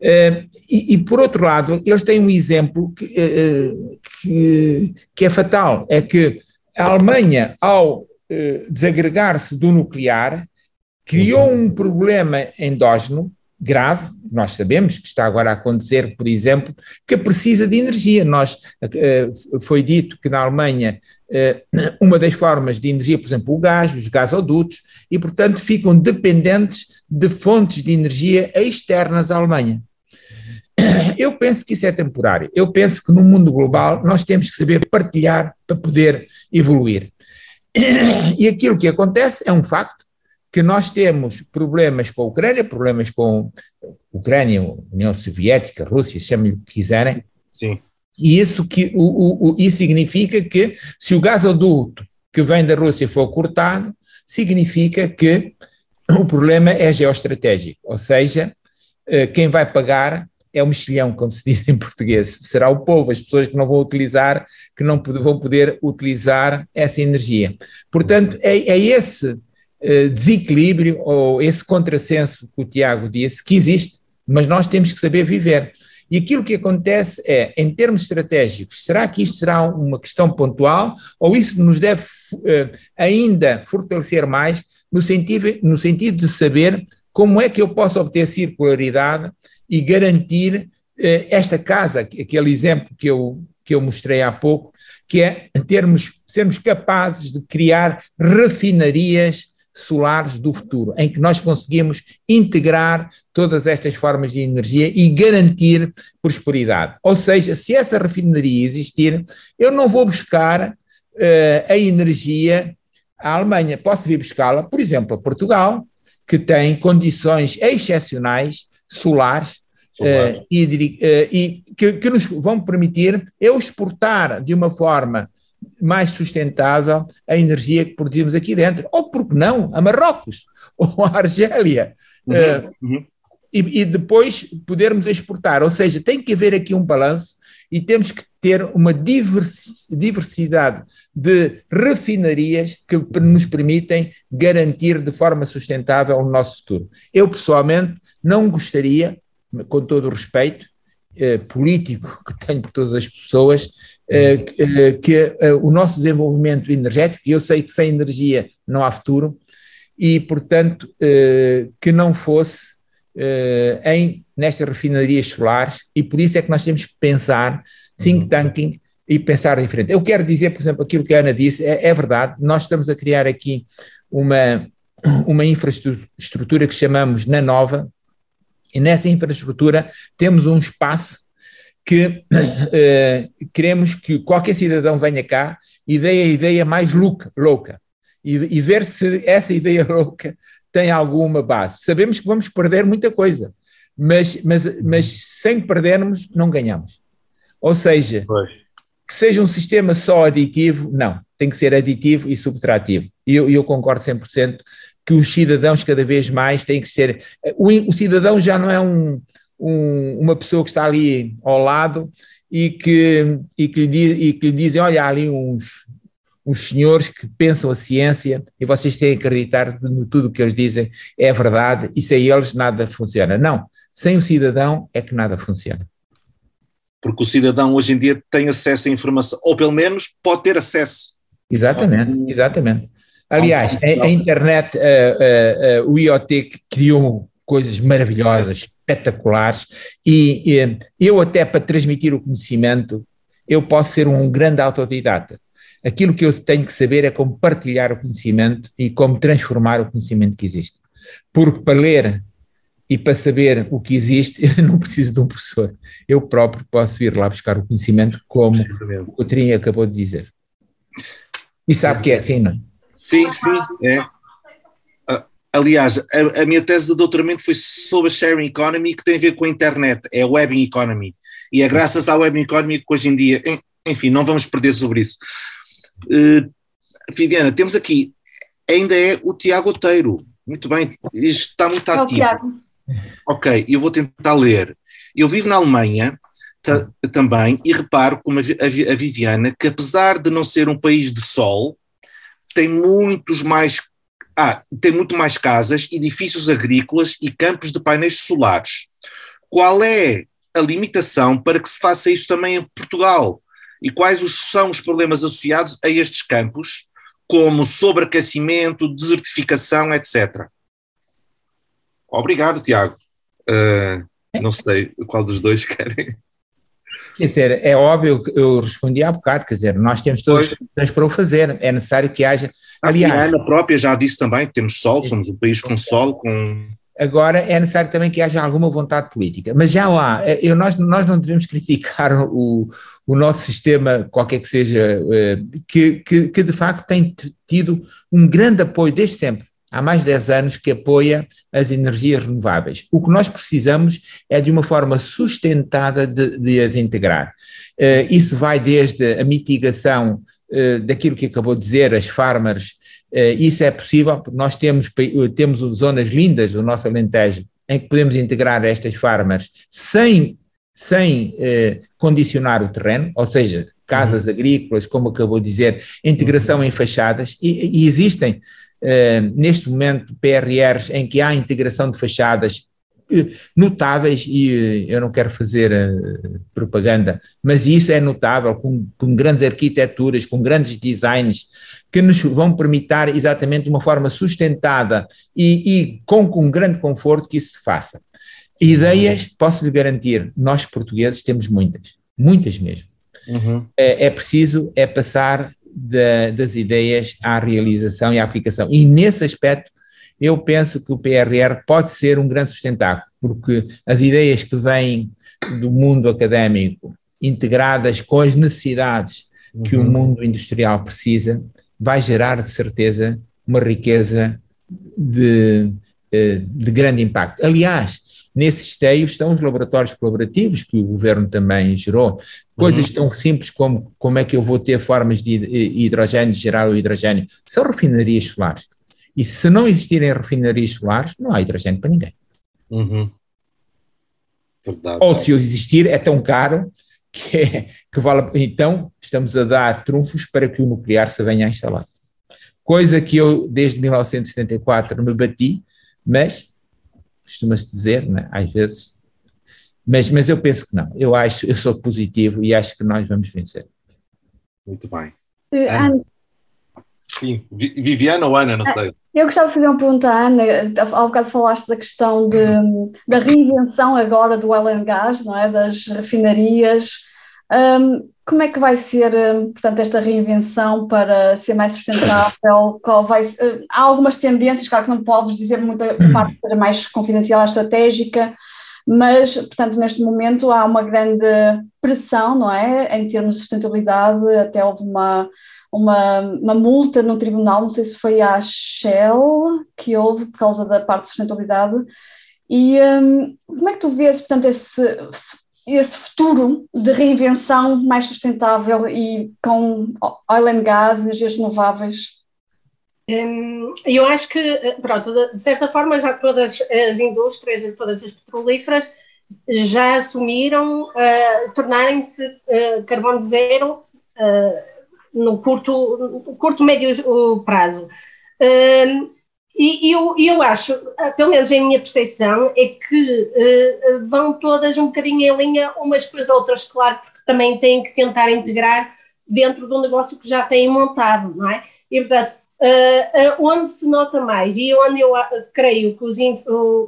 Uh, e, e, por outro lado, eles têm um exemplo que, uh, que, que, é fatal, é que a Alemanha, ao desagregar-se do nuclear, criou uhum. um problema endógeno grave, nós sabemos que está agora a acontecer, por exemplo, que precisa de energia. Nós, eh, foi dito que na Alemanha eh, uma das formas de energia, por exemplo, o gás, os gasodutos, e portanto ficam dependentes de fontes de energia externas à Alemanha. Eu penso que isso é temporário. Eu penso que no mundo global nós temos que saber partilhar para poder evoluir. E aquilo que acontece é um facto, que nós temos problemas com a Ucrânia, problemas com a Ucrânia, União Soviética, Rússia, chamem o que quiserem. Sim. E isso, que, o, o, isso significa que, se o gasoduto que vem da Rússia for cortado, significa que o problema é geoestratégico, ou seja, eh, quem vai pagar é o mexilhão, como se diz em português, será o povo, as pessoas que não vão utilizar, que não vão poder utilizar essa energia. Portanto, é, é esse desequilíbrio ou esse contrassenso que o Tiago disse, que existe, mas nós temos que saber viver. E aquilo que acontece é, em termos estratégicos, será que isto será uma questão pontual ou isso nos deve uh, ainda fortalecer mais no sentido, no sentido de saber como é que eu posso obter circularidade e garantir uh, esta casa, aquele exemplo que eu, que eu mostrei há pouco, que é termos, sermos capazes de criar refinarias solares do futuro, em que nós conseguimos integrar todas estas formas de energia e garantir prosperidade. Ou seja, se essa refinaria existir, eu não vou buscar a energia à Alemanha. Posso vir buscá-la, por exemplo, a Portugal, que tem condições excepcionais solares uh, e, uh, e que, que, nos vão permitir eu exportar de uma forma mais sustentável a energia que produzimos aqui dentro, ou porque não, a Marrocos (laughs) ou a Argélia. Uhum, uh, uhum. E, e, depois podermos exportar, ou seja, tem que haver aqui um balanço e temos que ter uma diversidade de refinarias que nos permitem garantir de forma sustentável o nosso futuro. Eu, pessoalmente, não gostaria, com todo o respeito eh, político que tenho por todas as pessoas, eh, eh, que eh, o nosso desenvolvimento energético, e eu sei que sem energia não há futuro, e, portanto, eh, que não fosse eh, em, nestas refinarias solares, e por isso é que nós temos que pensar think tanking e pensar diferente. Eu quero dizer, por exemplo, aquilo que a Ana disse, é, é verdade, nós estamos a criar aqui uma, uma infraestrutura que chamamos na nova, e nessa infraestrutura temos um espaço que (coughs) eh, queremos que qualquer cidadão venha cá e dê a ideia mais louca, louca e, e, ver se essa ideia (laughs) louca tem alguma base. Sabemos que vamos perder muita coisa, mas, mas, mas sem perdermos, não ganhamos. Ou seja, pois. que seja um sistema só aditivo, não, tem que ser aditivo e subtrativo. E eu, eu concordo 100% que os cidadãos cada vez mais têm que ser. O, o cidadão já não é um, um, uma pessoa que está ali ao lado e que, e que, lhe, e que lhe dizem: olha, há ali uns, uns senhores que pensam a ciência e vocês têm que acreditar no tudo o que eles dizem é verdade e sem eles nada funciona. Não, sem o cidadão é que nada funciona. Porque o cidadão hoje em dia tem acesso à informação, ou pelo menos pode ter acesso. Exatamente, exatamente. Aliás, a, a internet, uh, uh, uh, o IoT criou coisas maravilhosas, espetaculares, e, e eu até para transmitir o conhecimento, eu posso ser um grande autodidata. Aquilo que eu tenho que saber é como partilhar o conhecimento e como transformar o conhecimento que existe. Porque para ler e para saber o que existe, (laughs) eu não preciso de um professor. Eu próprio posso ir lá buscar o conhecimento, como o Coutrinho acabou de dizer. E sabe que é assim, não? Sim, sim, é. Aliás, a, a, minha tese de doutoramento foi sobre a sharing economy, que tem a ver com a internet, é a web economy. E é graças à web economy que hoje em dia, enfim, não vamos perder sobre isso. Uh, Viviana, temos aqui, ainda é o Tiago Oteiro. Muito bem, isto está muito é ativo. Ok, eu vou tentar ler. Eu vivo na Alemanha também e reparo, como a, a, a Viviana, que apesar de não ser um país de sol, tem muitos mais ah, tem muito mais casas, edifícios agrícolas e campos de painéis solares. Qual é a limitação para que se faça isso também em Portugal? E quais os, são os problemas associados a estes campos, como sobreaquecimento, desertificação, etc. Obrigado, Tiago. Uh, não sei qual dos dois (laughs) querem. Quer dizer, é óbvio que eu respondi há bocado, quer dizer, nós temos todas as condições para o fazer, é necessário que haja. Aliás, a Ana própria já disse também que temos sol, somos um país com sol, com. Agora é necessário também que haja alguma vontade política, mas já há, eh, eu, nós, nós não devemos criticar (laughs) o, o nosso sistema, qualquer que seja, eh, que, que, que de facto tem tido um grande apoio desde sempre há mais de 10 anos que apoia as energias renováveis. O que nós precisamos é de uma forma sustentada de, de as integrar. Uh, isso vai desde a mitigação uh, daquilo que acabou de dizer, as farmers, uh, isso é possível, porque nós temos, temos zonas lindas do nosso Alentejo em que podemos integrar estas farmers sem, sem condicionar o terreno, ou seja, casas uhum. agrícolas, como acabou de dizer, integração uhum. em fachadas, e, e existem neste momento, PRRs em que há integração de fachadas eh, notáveis, e eh, eu não quero fazer propaganda, mas isso é notável, com, com grandes arquiteturas, com grandes designs, que nos vão permitir exatamente de uma forma sustentada e, e com, com grande conforto que isso se faça. Ideias, posso lhe garantir, nós portugueses temos muitas, muitas mesmo. Uhum. É, é preciso é passar da, das ideias à realização e à aplicação. E nesse aspecto, eu penso que o PRR pode ser um grande sustentáculo, porque as ideias que vêm do mundo académico, integradas com as necessidades que o mundo industrial precisa, vai gerar de certeza uma riqueza de, de grande impacto. Aliás, Nesse esteio estão os laboratórios colaborativos que o governo também gerou. Coisas uhum. tão simples como como é que eu vou ter formas de hidrogênio, de gerar o hidrogênio. São refinarias solares. E se não existirem refinarias solares, não há hidrogênio para ninguém. Uhum. Verdade. Ou se existir, é tão caro que, é, que vale. Então, estamos a dar trunfos para que o nuclear se venha a instalar. Coisa que eu, desde 1974, me bati, mas costuma-se dizer, né, às vezes, mas, mas eu penso que não, eu acho, eu sou positivo e acho que nós vamos vencer. Muito bem. Uh, Ana. Sim, Viviana ou Ana, não sei. Ah, eu gostava de fazer uma pergunta à Ana, há bocado falaste da questão de, da reinvenção agora do oil and gas, não é, das refinarias, um, como é que vai ser, hum, portanto, esta reinvenção para ser mais sustentável? Qual vai, hum, há algumas tendências, claro que não podes dizer muita parte seja mais confidencial, estratégica, mas, portanto, neste momento há uma grande pressão, não é, em termos de sustentabilidade, até houve uma, uma, uma multa no tribunal, não sei se foi a Shell que houve por causa da parte de sustentabilidade, e um, como é que tu vês, portanto, esse esse futuro de reinvenção mais sustentável e com oil and gas, energias renováveis? Hum, eu acho que, pronto, de certa forma já todas as indústrias todas as petrolíferas já assumiram uh, tornarem-se uh, carbono zero uh, no curto, curto médio prazo. Uh, e eu, eu acho, pelo menos em minha percepção, é que vão todas um bocadinho em linha umas com as outras, claro, porque também têm que tentar integrar dentro do negócio que já têm montado, não é? E, portanto, uh, uh, onde se nota mais e onde eu creio que os,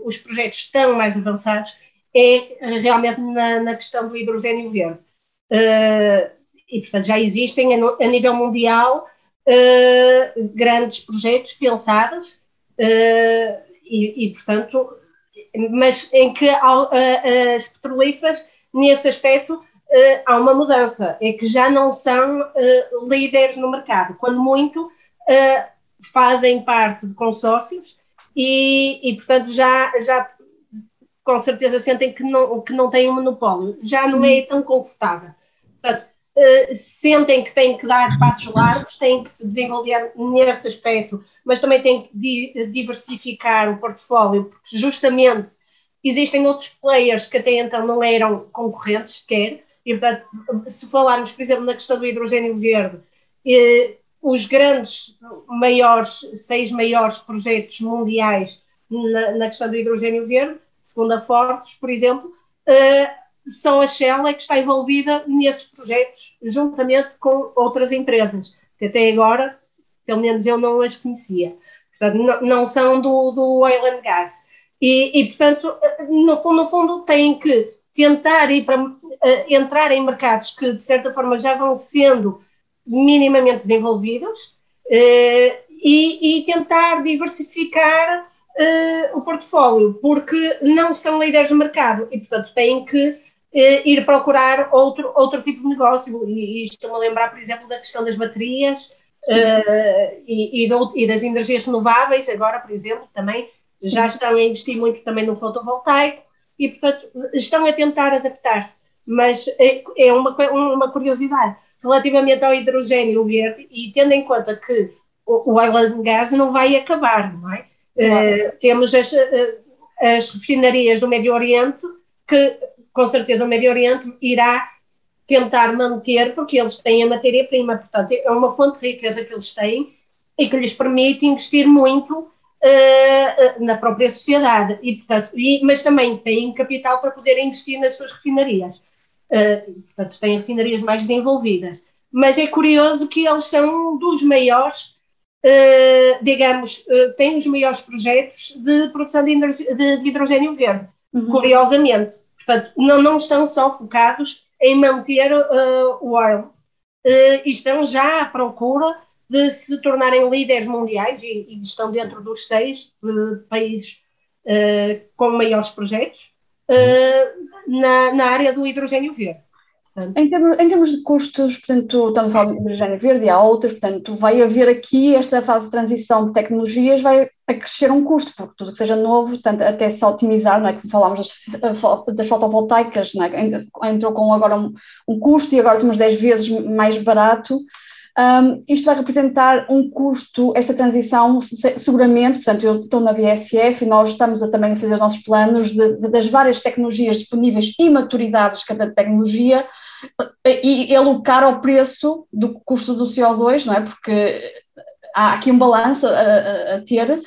os projetos estão mais avançados é realmente na, na questão do hidrogênio verde. e, portanto, já existem a, a nível mundial grandes projetos pensados Uh, e, e, portanto, mas em que as petrolíferas, nesse aspecto, uh, há uma mudança, é que já não são uh, líderes no mercado, quando muito fazem parte de consórcios e, e, portanto, já, já com certeza sentem que não, que não têm um monopólio, já não é tão confortável. Portanto, uh, sentem que têm que dar passos largos, têm que se desenvolver nesse aspecto, mas também têm que di diversificar o portfólio, porque justamente existem outros players que até então não eram concorrentes sequer, e portanto, se falarmos, por exemplo, na questão do hidrogênio verde, eh, os grandes, maiores, seis maiores projetos mundiais na, na, questão do hidrogênio verde, segundo a Fortes, por exemplo, eh, são a Shell é que está envolvida nesses projetos, juntamente com outras empresas, que até agora, pelo menos eu não as conhecia. Portanto, não, não são do, do oil and gas. E, e, portanto, no fundo, no fundo, têm que tentar ir para, uh, entrar em mercados que, de certa forma, já vão sendo minimamente desenvolvidos uh, e, e, tentar diversificar uh, o portfólio, porque não são líderes de mercado e, portanto, têm que eh, ir procurar outro, outro tipo de negócio. E, e estou-me a lembrar, por exemplo, da questão das baterias e, do, e, das energias renováveis, agora, por exemplo, também já estão a investir muito também no fotovoltaico e, portanto, estão a tentar adaptar-se. Mas é, é uma, uma curiosidade relativamente ao hidrogênio verde e tendo em conta que o, o oil gas não vai acabar, não é? Claro. Uh, temos as, as refinarias do Médio Oriente que com certeza o Médio Oriente irá tentar manter, porque eles têm a matéria-prima, portanto, é uma fonte de riqueza que eles têm e que lhes permite investir muito uh, na própria sociedade, e, portanto, e, mas também têm capital para poder investir nas suas refinarias. Uh, portanto, têm refinarias mais desenvolvidas. Mas é curioso que eles são dos maiores, uh, digamos, têm os maiores projetos de produção de, hidrogênio verde, uhum. curiosamente. Portanto, não, não estão só focados em manter uh, o oil, uh, estão já à procura de se tornarem líderes mundiais e, e estão dentro dos seis uh, países uh, com maiores projetos na, na, área do hidrogênio verde. Em termos, em termos, de custos, portanto, estamos a falar de hidrogênio verde e há outras, portanto, vai haver aqui esta fase de transição de tecnologias, vai acrescer um custo, porque tudo que seja novo, portanto, até se otimizar, não é? Como falámos das, das fotovoltaicas, não é? entrou com agora um, um, custo e agora temos 10 vezes mais barato. Um, isto vai representar um custo, esta transição, seguramente, portanto, eu estou na BSF e nós estamos a, também a fazer os nossos planos de, de, das várias tecnologias disponíveis e maturidades de cada tecnologia, e alocar ao preço do custo do CO2, não é? Porque há aqui um balanço a, a, a ter.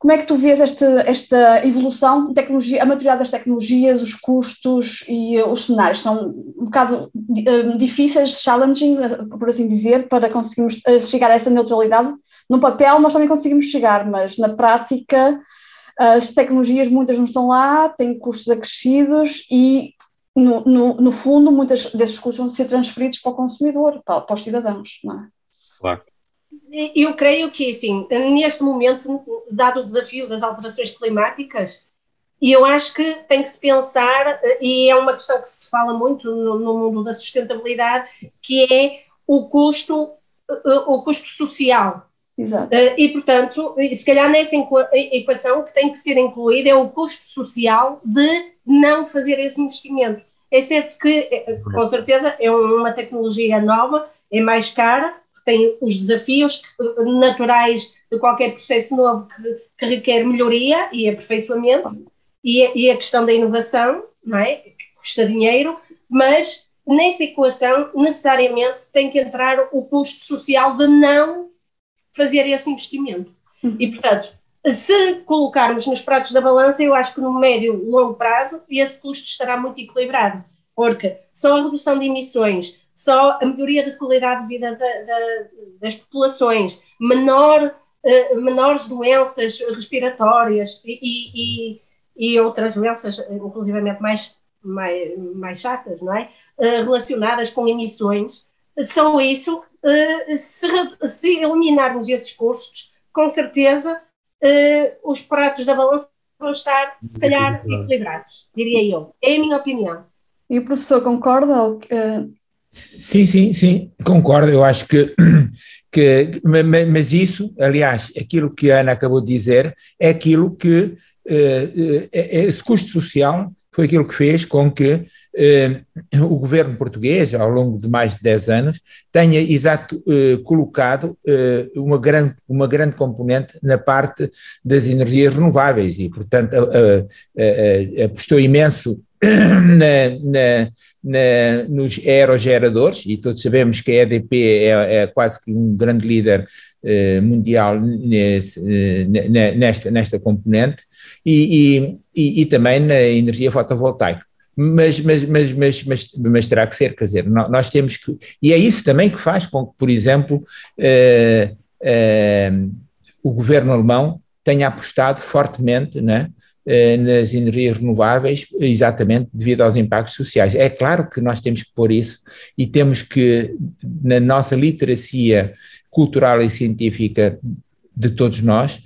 Como é que tu vês esta, esta evolução, tecnologia, a maturidade das tecnologias, os custos e uh, os cenários? São um bocado uh, difíceis, challenging, uh, por assim dizer, para conseguirmos chegar a essa neutralidade. No papel nós também conseguimos chegar, mas na prática as tecnologias muitas não estão lá, têm custos acrescidos e no, no, no, fundo, muitos desses custos vão ser transferidos para o consumidor, para, para os cidadãos, não é? Claro. Eu creio que, assim, neste momento, dado o desafio das alterações climáticas, e eu acho que tem que se pensar, e é uma questão que se fala muito no, no mundo da sustentabilidade, que é o custo, o custo social. Exato. E, portanto, se calhar nessa equação que tem que ser incluído é o custo social de não fazer esse investimento. É certo que, com certeza, é uma tecnologia nova, é mais cara, tem os desafios naturais de qualquer processo novo que, que requer melhoria e aperfeiçoamento, e, e, a questão da inovação, não é? que custa dinheiro, mas nessa equação necessariamente tem que entrar o custo social de não fazer esse investimento. Uhum. E, portanto, se colocarmos nos pratos da balança, eu acho que no médio e longo prazo esse custo estará muito equilibrado, porque só a redução de emissões, só a melhoria da qualidade de vida da, da, das populações, menor, uh, menores doenças respiratórias e, e, e, outras doenças, inclusivamente mais, mais, mais chatas, não é? Uh, relacionadas com emissões, só isso, uh, se, se eliminarmos esses custos, com certeza uh, os pratos da balança vão estar, se calhar, equilibrados, diria eu. É a minha opinião. E o professor concorda? Ou, uh... Sim, sim, sim, concordo. Eu acho que, (clears throat) que. Mas isso, aliás, aquilo que a Ana acabou de dizer, é aquilo que. Uh, esse custo social foi aquilo que fez com que eh, o governo português, ao longo de mais de 10 anos, tenha exato eh, colocado eh, uma, grande, uma grande componente na parte das energias renováveis e, portanto, apostou imenso (coughs) na, na, na, nos aerogeradores, e todos sabemos que a EDP é, é quase que um grande líder mundial nesse, nesta, nesta componente, e, e, e, também na energia fotovoltaica. Mas, mas, mas, mas, mas, mas terá que ser, quer dizer, nós temos que, e é isso também que faz com que, por exemplo, eh, eh, o governo alemão tenha apostado fortemente né, eh, nas energias renováveis, exatamente devido aos impactos sociais. É claro que nós temos que pôr isso e temos que, na nossa literacia cultural e científica de todos nós,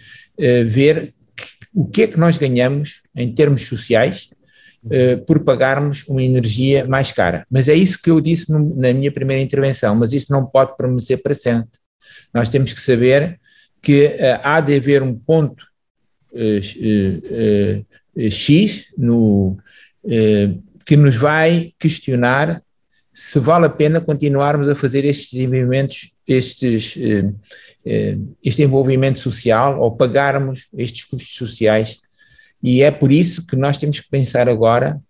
ver o que é que nós ganhamos em termos sociais eh, por pagarmos uma energia mais cara. Mas é isso que eu disse na minha primeira intervenção, mas isso não pode permanecer para sempre. Nós temos que saber que há de haver um ponto X no, que nos vai questionar se vale a pena continuarmos a fazer estes desenvolvimentos, estes, este envolvimento social ou pagarmos estes custos sociais e é por isso que nós temos que pensar agora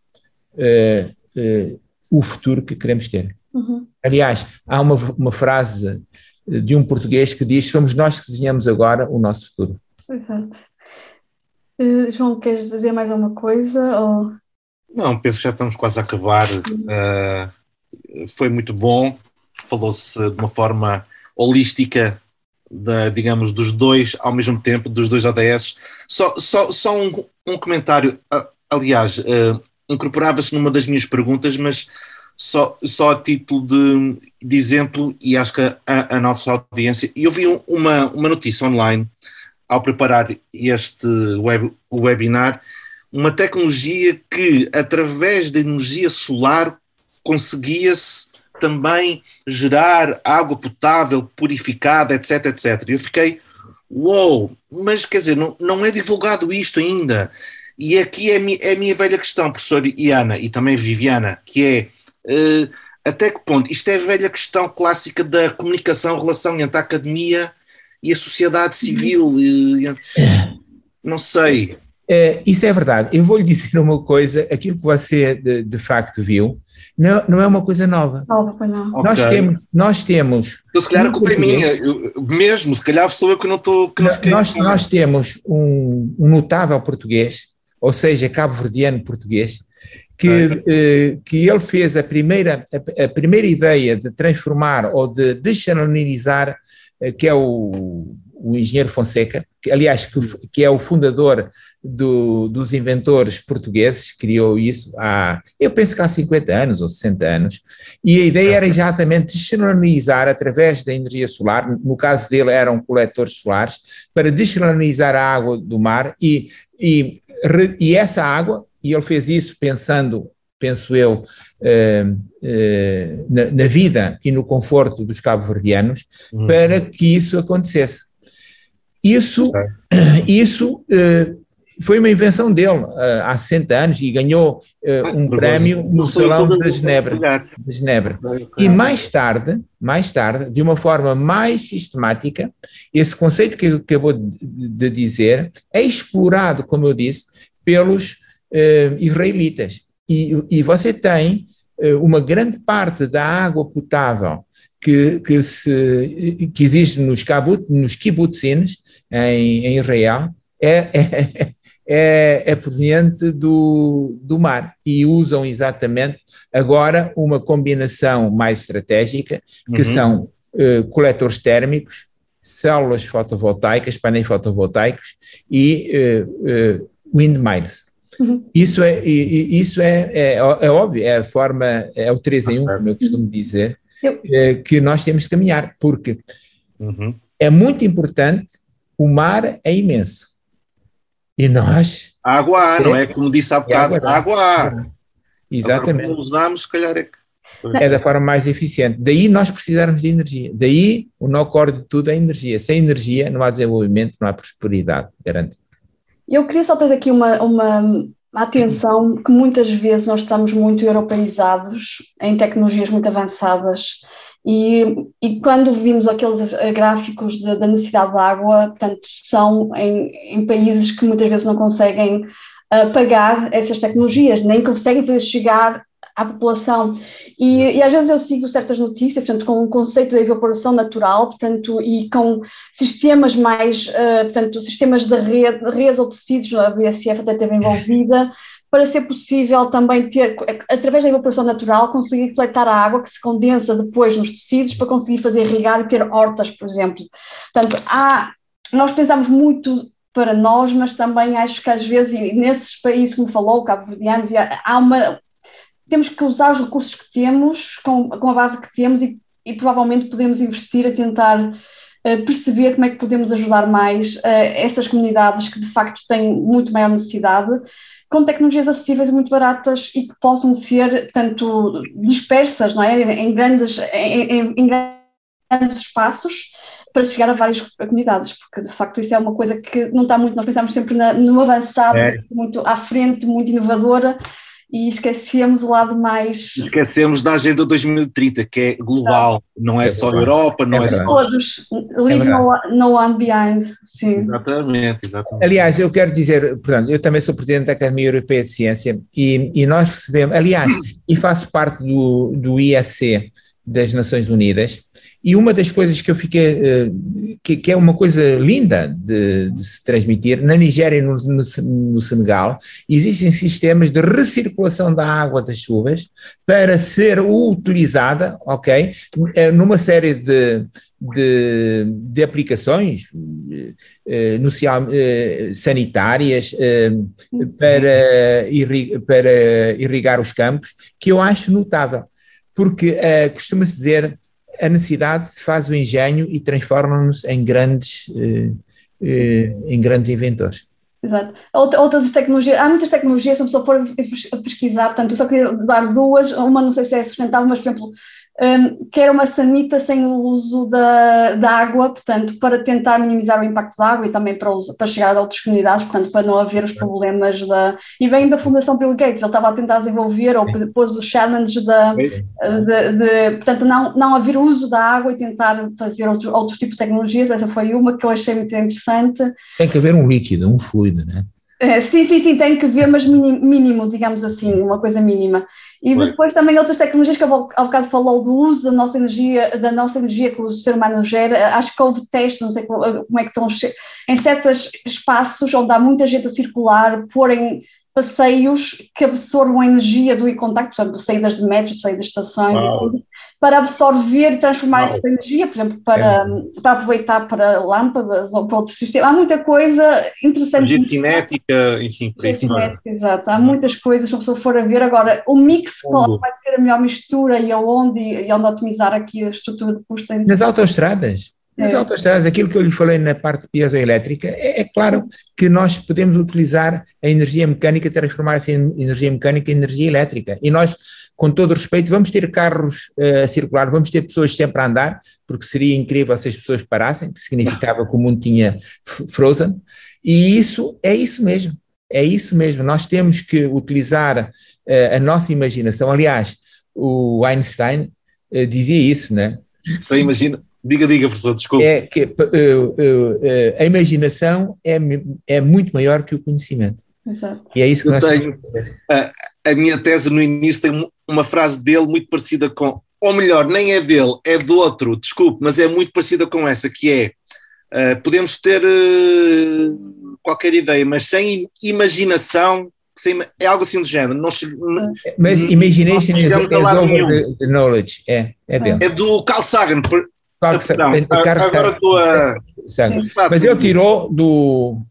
o futuro que queremos ter. Uhum. Aliás, há uma, uma frase de um português que diz: somos nós que desenhamos agora o nosso futuro. Exato. Uh, João, queres dizer mais alguma coisa? Ou... Não, penso que já estamos quase a acabar. Uh, foi muito bom, falou-se de uma forma holística da, digamos, dos dois ao mesmo tempo, dos dois ODS. Só, só, só um, um comentário, aliás, uh, incorporava-se numa das minhas perguntas, mas só, só a título de, de exemplo, e acho que a, a nossa audiência, eu vi uma, uma notícia online ao preparar este web, webinar, uma tecnologia que, através da energia solar, conseguia-se também gerar água potável, purificada, etc, etc. Eu fiquei, uou, wow, mas quer dizer, não, não é divulgado isto ainda. E aqui é, é a minha velha questão, professor Iana e também Viviana, que é uh, até que ponto isto é a velha questão clássica da comunicação, relação entre a academia e a sociedade civil. E, não sei. É, isso é verdade. Eu vou lhe dizer uma coisa: aquilo que você de, de facto viu não, não é uma coisa nova. Nova, não. Nós okay. temos. Nós temos então, se calhar a culpa é minha, eu, mesmo, se calhar sou eu que não estou. Nós, nós temos um, um notável português ou seja, cabo-verdiano português, que, eh, que ele fez a primeira, a, a, primeira ideia de transformar ou de deschalanizar, eh, que é o, o engenheiro Fonseca, que, aliás, que, que é o fundador do, dos inventores portugueses, criou isso há, eu penso que há 50 anos ou 60 anos, e a ideia era exatamente deschalanizar através da energia solar, no caso dele eram coletores solares, para deschalanizar a água do mar e, e e essa água, e ele fez isso pensando, penso eu, eh, eh, na, na, vida e no conforto dos cabo-verdianos, uhum. para que isso acontecesse. Isso, (clears throat) isso eh, foi uma invenção dele há 60 anos e ganhou um prémio no Salão da Genebra. De Genebra. E mais tarde, mais tarde, de uma forma mais sistemática, esse conceito que acabou de dizer é explorado, como eu disse, pelos uh, israelitas. E, e, você tem uh, uma grande parte da água potável que, que, se, que existe nos, kabut, nos kibbutzins, em, em Israel, é, é, é, é, proveniente do, do mar e usam exatamente agora uma combinação mais estratégica, que uhum. são uh, coletores térmicos, células fotovoltaicas, painéis fotovoltaicos e uh, uh, windmills. Uhum. Isso, é, isso é, é, é, óbvio, é a forma, é o 3 em 1, como eu costumo dizer, é, que nós temos de caminhar, porque uhum. é muito importante, o mar é imenso. E nós. Água há, não é? Como disse há bocado, água, água há. Exatamente. Agora, usamos, se calhar é que. É da forma mais eficiente. Daí nós precisarmos de energia. Daí o nó core de tudo é energia. Sem energia não há desenvolvimento, não há prosperidade, garanto. Eu queria só trazer aqui uma, uma atenção que muitas vezes nós estamos muito europeizados em tecnologias muito avançadas. E, e quando vimos aqueles gráficos de, da necessidade de água, portanto, são em, em países que muitas vezes não conseguem uh, pagar essas tecnologias, nem conseguem fazer chegar à população. E, e, às vezes eu sigo certas notícias, portanto, com o conceito de evaporação natural, portanto, e com sistemas mais, uh, portanto, sistemas de rede, redes ou tecidos, a BSF até esteve envolvida, (laughs) para ser possível também ter, através da evaporação natural, conseguir coletar a água que se condensa depois nos tecidos para conseguir fazer irrigar e ter hortas, por exemplo. Portanto, há, nós pensamos muito para nós, mas também acho que às vezes, nesses países, como falou, cabo-verdianos, há uma, temos que usar os recursos que temos, com, com a base que temos e, e provavelmente podemos investir a tentar uh, perceber como é que podemos ajudar mais uh, essas comunidades que de facto têm muito maior necessidade, com tecnologias acessíveis e muito baratas e que possam ser, portanto, dispersas, não é? Em grandes, em, em, em grandes espaços para chegar a várias comunidades, porque de facto isso é uma coisa que não está muito, nós pensamos sempre na, no avançado, é. muito à frente, muito inovadora, e esquecemos o lado mais. Esquecemos da Agenda 2030, que é global, não é, é só Europa, não é, é só. Todos, leave é no, no one behind. Sim. Exatamente, exatamente. Aliás, eu quero dizer, portanto, eu também sou presidente da Academia Europeia de Ciência e, e nós recebemos, aliás, e faço parte do, do ISC das Nações Unidas, e uma das coisas que eu fiquei, eh, que, que é uma coisa linda de, de se transmitir, na Nigéria e no, no, no, Senegal, existem sistemas de recirculação da água das chuvas para ser utilizada, ok, eh, numa série de, de, de aplicações eh, no, sanitárias para, para irrigar os campos, que eu acho notável, porque costuma-se dizer a necessidade faz o engenho e transforma-nos em grandes, eh, eh, em grandes inventores. Exato. Outras tecnologias, há muitas tecnologias, se a pessoa for pesquisar, portanto, eu só queria dar duas, uma não sei se é sustentável, mas, por exemplo, um, que era uma sanita sem o uso da, da água, portanto, para tentar minimizar o impacto da água e também para, os, para chegar a outras comunidades, portanto, para não haver os problemas da. E vem da Fundação Bill Gates, ele estava a tentar desenvolver, ou depois do challenge da. De, de, portanto, não, não haver uso da água e tentar fazer outro, outro tipo de tecnologias, essa foi uma que eu achei muito interessante. Tem que haver um líquido, um fluido, né? É, sim, sim, sim, tem que ver, mas mínimo, digamos assim, uma coisa mínima. E depois também outras tecnologias que há bocado falou do uso da nossa energia, da nossa energia que o ser humano gera. Acho que houve testes, não sei como é que estão, em certos espaços onde há muita gente a circular, porem passeios que absorvam a energia do e-contacto, por exemplo, saídas de metros, saídas de estações, para absorver e transformar essa energia, por exemplo, para, é. para aproveitar para lâmpadas ou para outros sistemas. Há muita coisa interessante. Energia cinética, enfim, por isso. Cinética, exato. Há muitas coisas, se a pessoa for a ver. Agora, o mix, qual vai ter a melhor mistura e aonde, e onde otimizar aqui a estrutura de custo. Nas autoestradas. Nas é. autoestradas, aquilo que eu lhe falei na parte piezoelétrica, é, é claro que nós podemos utilizar a energia mecânica, transformar essa energia mecânica em energia elétrica. E nós, com todo o respeito, vamos ter carros uh, a circular, vamos ter pessoas sempre a andar, porque seria incrível se as pessoas parassem, que significava que o mundo tinha frozen. E isso é isso mesmo. É isso mesmo. Nós temos que utilizar uh, a nossa imaginação. Aliás, o Einstein uh, dizia isso, né? Você imagina, Diga, diga, professor, desculpe. É que uh, uh, uh, a imaginação é, é muito maior que o conhecimento. Exato. E é isso que Eu nós tenho, a, a, minha tese no início tem uma frase dele muito parecida com, ou melhor, nem é dele, é do outro, desculpe, mas é muito parecida com essa, que é, podemos ter qualquer ideia, mas sem imaginação sem, é algo assim do género. Não, mas imagination is, over the, knowledge. É, é dele. É do Carl Sagan, não, agora. Mas ele tirou do,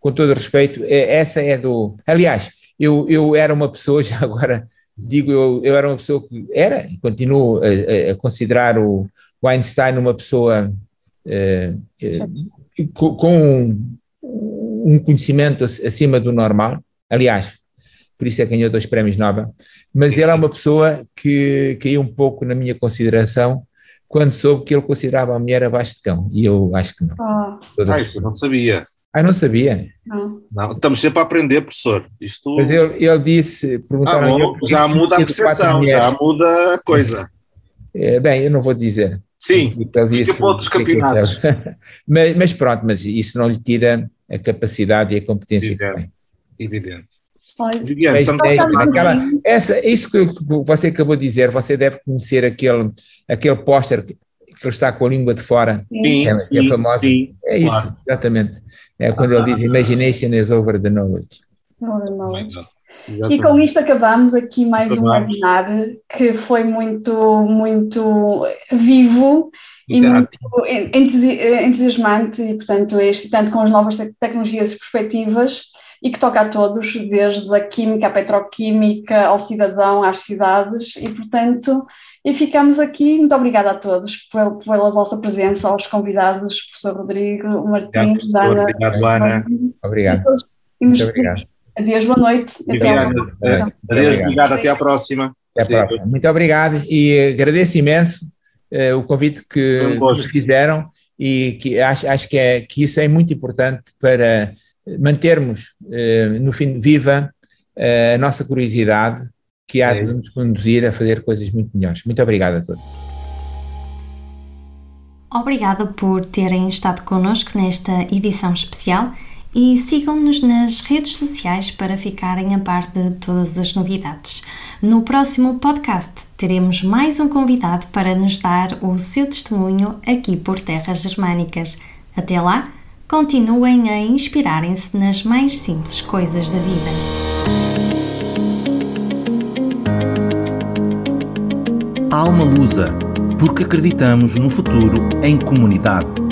com todo respeito, é, essa é do. Aliás, eu, eu era uma pessoa, (laughs) já agora digo, eu, eu era uma pessoa que era e continuo a, a considerar o, o, Einstein uma pessoa é, com, com um conhecimento acima do normal. Aliás, por isso é que ganhou dois prémios Nobel. Mas ele é uma pessoa que caiu um pouco na minha consideração quando soube que ele considerava a mulher abaixo de cão. E eu acho que não. Ah, ah isso eu não sabia. Ah, não sabia? Não. Não. Estamos sempre a aprender, professor. Isto... Mas ele, ele disse, perguntaram ah, bom, já muda a percepção, já muda a coisa. É, bem, eu não vou dizer. Sim, ele disse, fica para outros campeonatos. (laughs) mas, mas, pronto, mas isso não lhe tira a capacidade e a competência Evidente. que tem. Evidente. Viviane, estamos é, aquela, essa, isso que você acabou de dizer, você deve conhecer aquele, aquele póster que, que está com a língua de fora, sim, é, sim, é famosa. Sim, é isso, claro. exatamente. É quando ah, ele diz Imagination is over the knowledge. Over knowledge. E com isto acabamos aqui mais um webinar que foi muito, muito vivo e muito entusiasmante e, portanto, este, tanto com as novas tecnologias e perspectivas e que toca a todos, desde a química, a petroquímica, ao cidadão, às cidades, e portanto, e ficamos aqui. Muito obrigada a todos pela, pela vossa presença, aos convidados, professor Rodrigo, Martins, obrigado, Ana. Obrigado, Ana. Obrigado. Muito obrigado. Adeus, boa noite. Até Adeus, obrigado, até à próxima. Até à próxima. Muito obrigado e agradeço imenso uh, o convite que nos fizeram e que acho, acho que, é, que isso é muito importante para mantermos, eh, no fim, viva eh, a nossa curiosidade, que há de nos conduzir a fazer coisas muito melhores. Muito obrigado a todos. Obrigada por terem estado connosco nesta edição especial e sigam-nos nas redes sociais para ficarem a par de todas as novidades. No próximo podcast teremos mais um convidado para nos dar o seu testemunho aqui por terras germânicas. Até lá! continuem a inspirarem-se nas mais simples coisas da vida. Alma Lusa, porque acreditamos no futuro em comunidade.